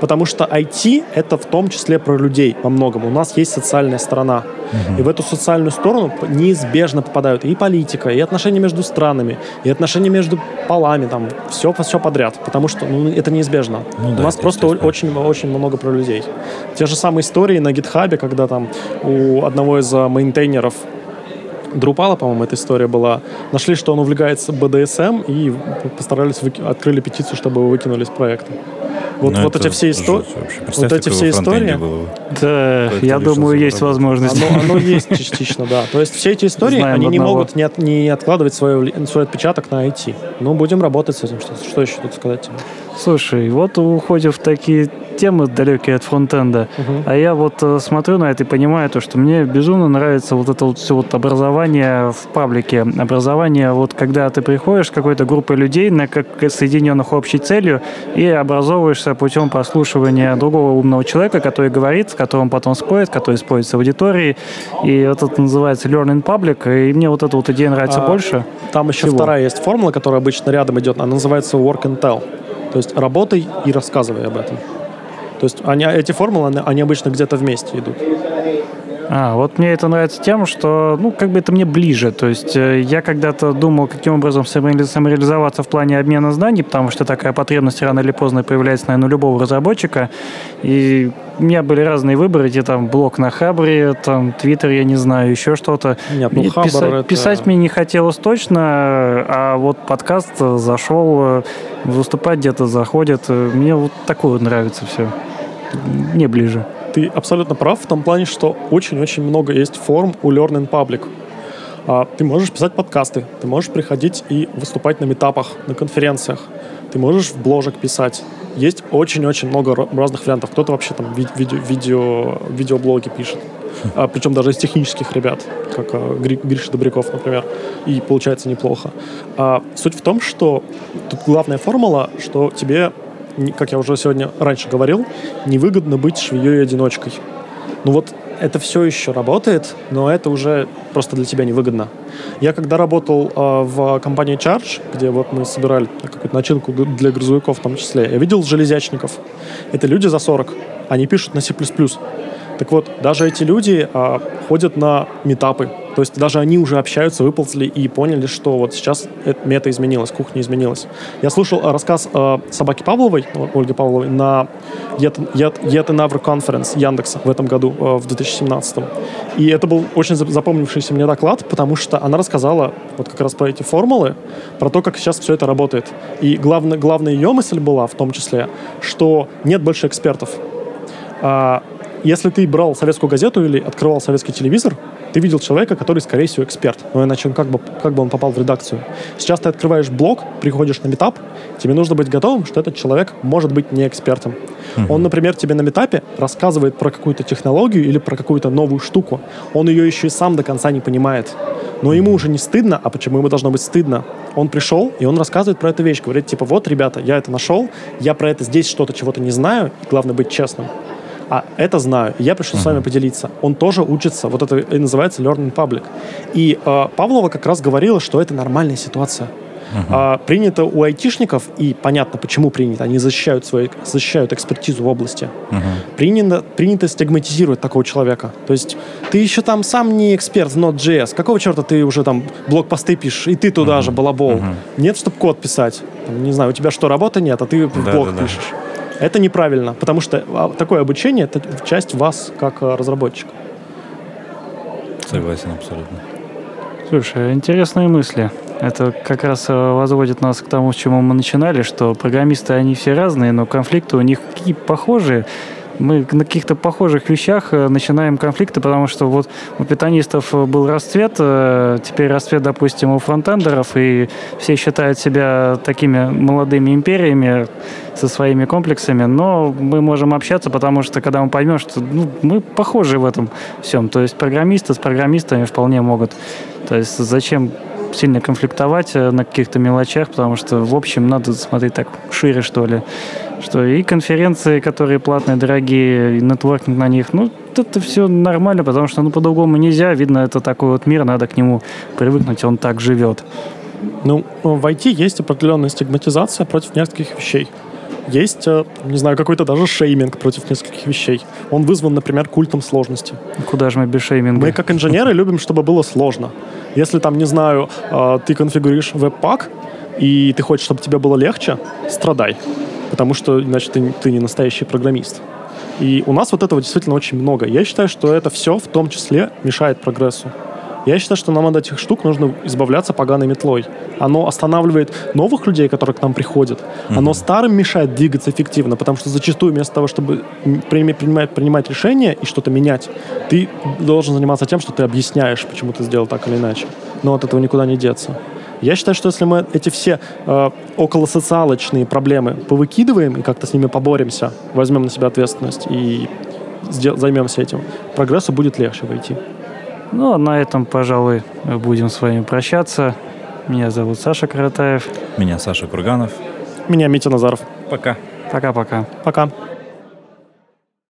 Потому что IT — это в том числе про людей во многом. У нас есть социальная сторона. Угу. И в эту социальную сторону неизбежно попадают и политика, и отношения между странами, и отношения между полами, там, все, все подряд. Потому что ну, это неизбежно. Ну, да, У нас просто очень-очень много про людей. Те же самые истории на гитхабе, когда там у одного из а, мейнтейнеров Друпала, по-моему, эта история была. Нашли, что он увлекается БДСМ и постарались, выки... открыли петицию, чтобы его выкинули из проекта. Вот, Ну, вот эти все истории. Вот эти все истории. было. Да, Кто-то я думаю, есть попробовать. возможность. Оно, оно есть частично, да. То есть все эти истории, Знаем они не одного. могут не, от- не откладывать свой, свой отпечаток на IT. Ну, будем работать с этим. Что, что еще тут сказать тебе? Слушай, вот уходим в такие темы далекие от фронтенда, Мгм. а я вот э, смотрю на это и понимаю то, что мне безумно нравится вот это вот все вот образование в паблике, образование вот когда ты приходишь с какой-то группой людей, на как соединенных общей целью, и образовываешься путем прослушивания другого умного человека, который говорит, с которым потом спорит, который спорит с аудиторией, и это называется learning public, и мне вот эта вот идея нравится А, больше. Там еще Чего? вторая есть формула, которая обычно рядом идет. Она называется work and tell. То есть работай и рассказывай об этом. То есть они, эти формулы, они, они обычно где-то вместе идут. А, вот мне это нравится тем, что, ну, как бы это мне ближе. То есть э, я когда-то думал, каким образом самореали- самореализоваться в плане обмена знаний, потому что такая потребность рано или поздно появляется, наверное, у любого разработчика. И у меня были разные выборы, где там блог на Хабре, там Твиттер, я не знаю, еще что-то. Нет, ну Хабр писать, это- писать мне не хотелось точно, а вот подкаст зашел, выступать где-то заходит. Мне вот такое вот нравится все. Мне ближе. Ты абсолютно прав в том плане, что очень-очень много есть форм у Learn in Public. А, Ты можешь писать подкасты, ты можешь приходить и выступать на метапах, на конференциях, ты можешь в бложек писать. Есть очень-очень много ра- разных вариантов. Кто-то вообще там ви- видео, видео, видеоблоги пишет. А, причем даже из технических ребят, как а, Гри- Гриша Добряков, например. И получается неплохо. А, суть в том, что тут главная формула, что тебе, как я уже сегодня раньше говорил, невыгодно быть швеей-одиночкой. Ну вот это все еще работает, но это уже просто для тебя невыгодно. Я когда работал э, в компании Charge, где вот мы собирали какую-то начинку для грузовиков в том числе, я видел железячников. Это люди за 40. Они пишут на C++. Так вот, даже эти люди а, ходят на метапы. То есть даже они уже общаются, выползли и поняли, что вот сейчас мета изменилась, кухня изменилась. Я слушал а, рассказ а, собаки Павловой, Ольги Павловой, на Yet, Yet, Yet Conference Яндекса в этом году, а, в 2017. И это был очень зап- запомнившийся мне доклад, потому что она рассказала вот как раз про эти формулы, про то, как сейчас все это работает. И главное, главная ее мысль была в том числе, что нет больше экспертов. Если ты брал советскую газету или открывал советский телевизор, ты видел человека, который, скорее всего, эксперт. Но иначе он как бы, как бы он попал в редакцию. Сейчас ты открываешь блог, приходишь на метап, тебе нужно быть готовым, что этот человек может быть не экспертом. Он, например, тебе на метапе рассказывает про какую-то технологию или про какую-то новую штуку. Он ее еще и сам до конца не понимает. Но ему уже не стыдно, а почему ему должно быть стыдно? Он пришел, и он рассказывает про эту вещь. Говорит, типа, вот, ребята, я это нашел, я про это здесь что-то, чего-то не знаю, и главное быть честным. А это знаю. Я пришел с вами поделиться. Он тоже учится. Вот это и называется learning public. И э, Павлова как раз говорила, что это нормальная ситуация. А, принято у айтишников, и понятно, почему принято, они защищают, свою, защищают экспертизу в области. Принято, принято стигматизировать такого человека. То есть ты еще там сам не эксперт в Node.js. Какого черта ты уже там блокпосты пишешь, и ты туда же балабол. Нет, чтобы код писать. Там, не знаю, у тебя что, работы нет, а ты в Да, блог да, да. Это неправильно, потому что а, такое обучение – это часть вас как а, разработчика. Согласен абсолютно. Слушай, интересные мысли. Это как раз э, возводит нас к тому, с чему мы начинали, что программисты, они все разные, но конфликты у них какие похожие. Мы на каких-то похожих вещах э, начинаем конфликты, потому что вот у питанистов э, был расцвет, э, теперь расцвет, допустим, у фронтендеров, и все считают себя такими молодыми империями со своими комплексами, но мы можем общаться, потому что когда мы поймем, что ну, мы похожи в этом всем, то есть программисты с программистами вполне могут. То есть зачем сильно конфликтовать на каких-то мелочах, потому что, в общем, надо смотреть так шире, что ли. Что и конференции, которые платные, дорогие, и нетворкинг на них, ну, это все нормально, потому что, ну, по-другому нельзя. Видно, это такой вот мир, надо к нему привыкнуть, он так живет. Ну, в IT есть определенная стигматизация против нескольких вещей. Есть, э, не знаю, какой-то даже шейминг против нескольких вещей. Он вызван, например, культом сложности. Куда же мы без шейминга? Мы, как инженеры, любим, чтобы было сложно. Если там, не знаю, э, ты конфигурируешь веб-пак, и ты хочешь, чтобы тебе было легче, страдай. Потому что, иначе ты, ты не настоящий программист. И у нас вот этого действительно очень много. Я считаю, что это все в том числе мешает прогрессу. Я считаю, что нам от этих штук нужно избавляться поганой метлой. Оно останавливает новых людей, которые к нам приходят. Mm-hmm. Оно старым мешает двигаться эффективно, потому что зачастую вместо того, чтобы принимать, принимать решения и что-то менять, ты должен заниматься тем, что ты объясняешь, почему ты сделал так или иначе. Но от этого никуда не деться. Я считаю, что если мы эти все э, околосоциалочные проблемы повыкидываем и как-то с ними поборемся, возьмем на себя ответственность и займемся этим, прогрессу будет легче войти. Ну, а на этом, пожалуй, будем с вами прощаться. Меня зовут Саша Каратаев. Меня Саша Курганов. Меня Митя Назаров. Пока. Пока-пока. Пока. -пока. Пока.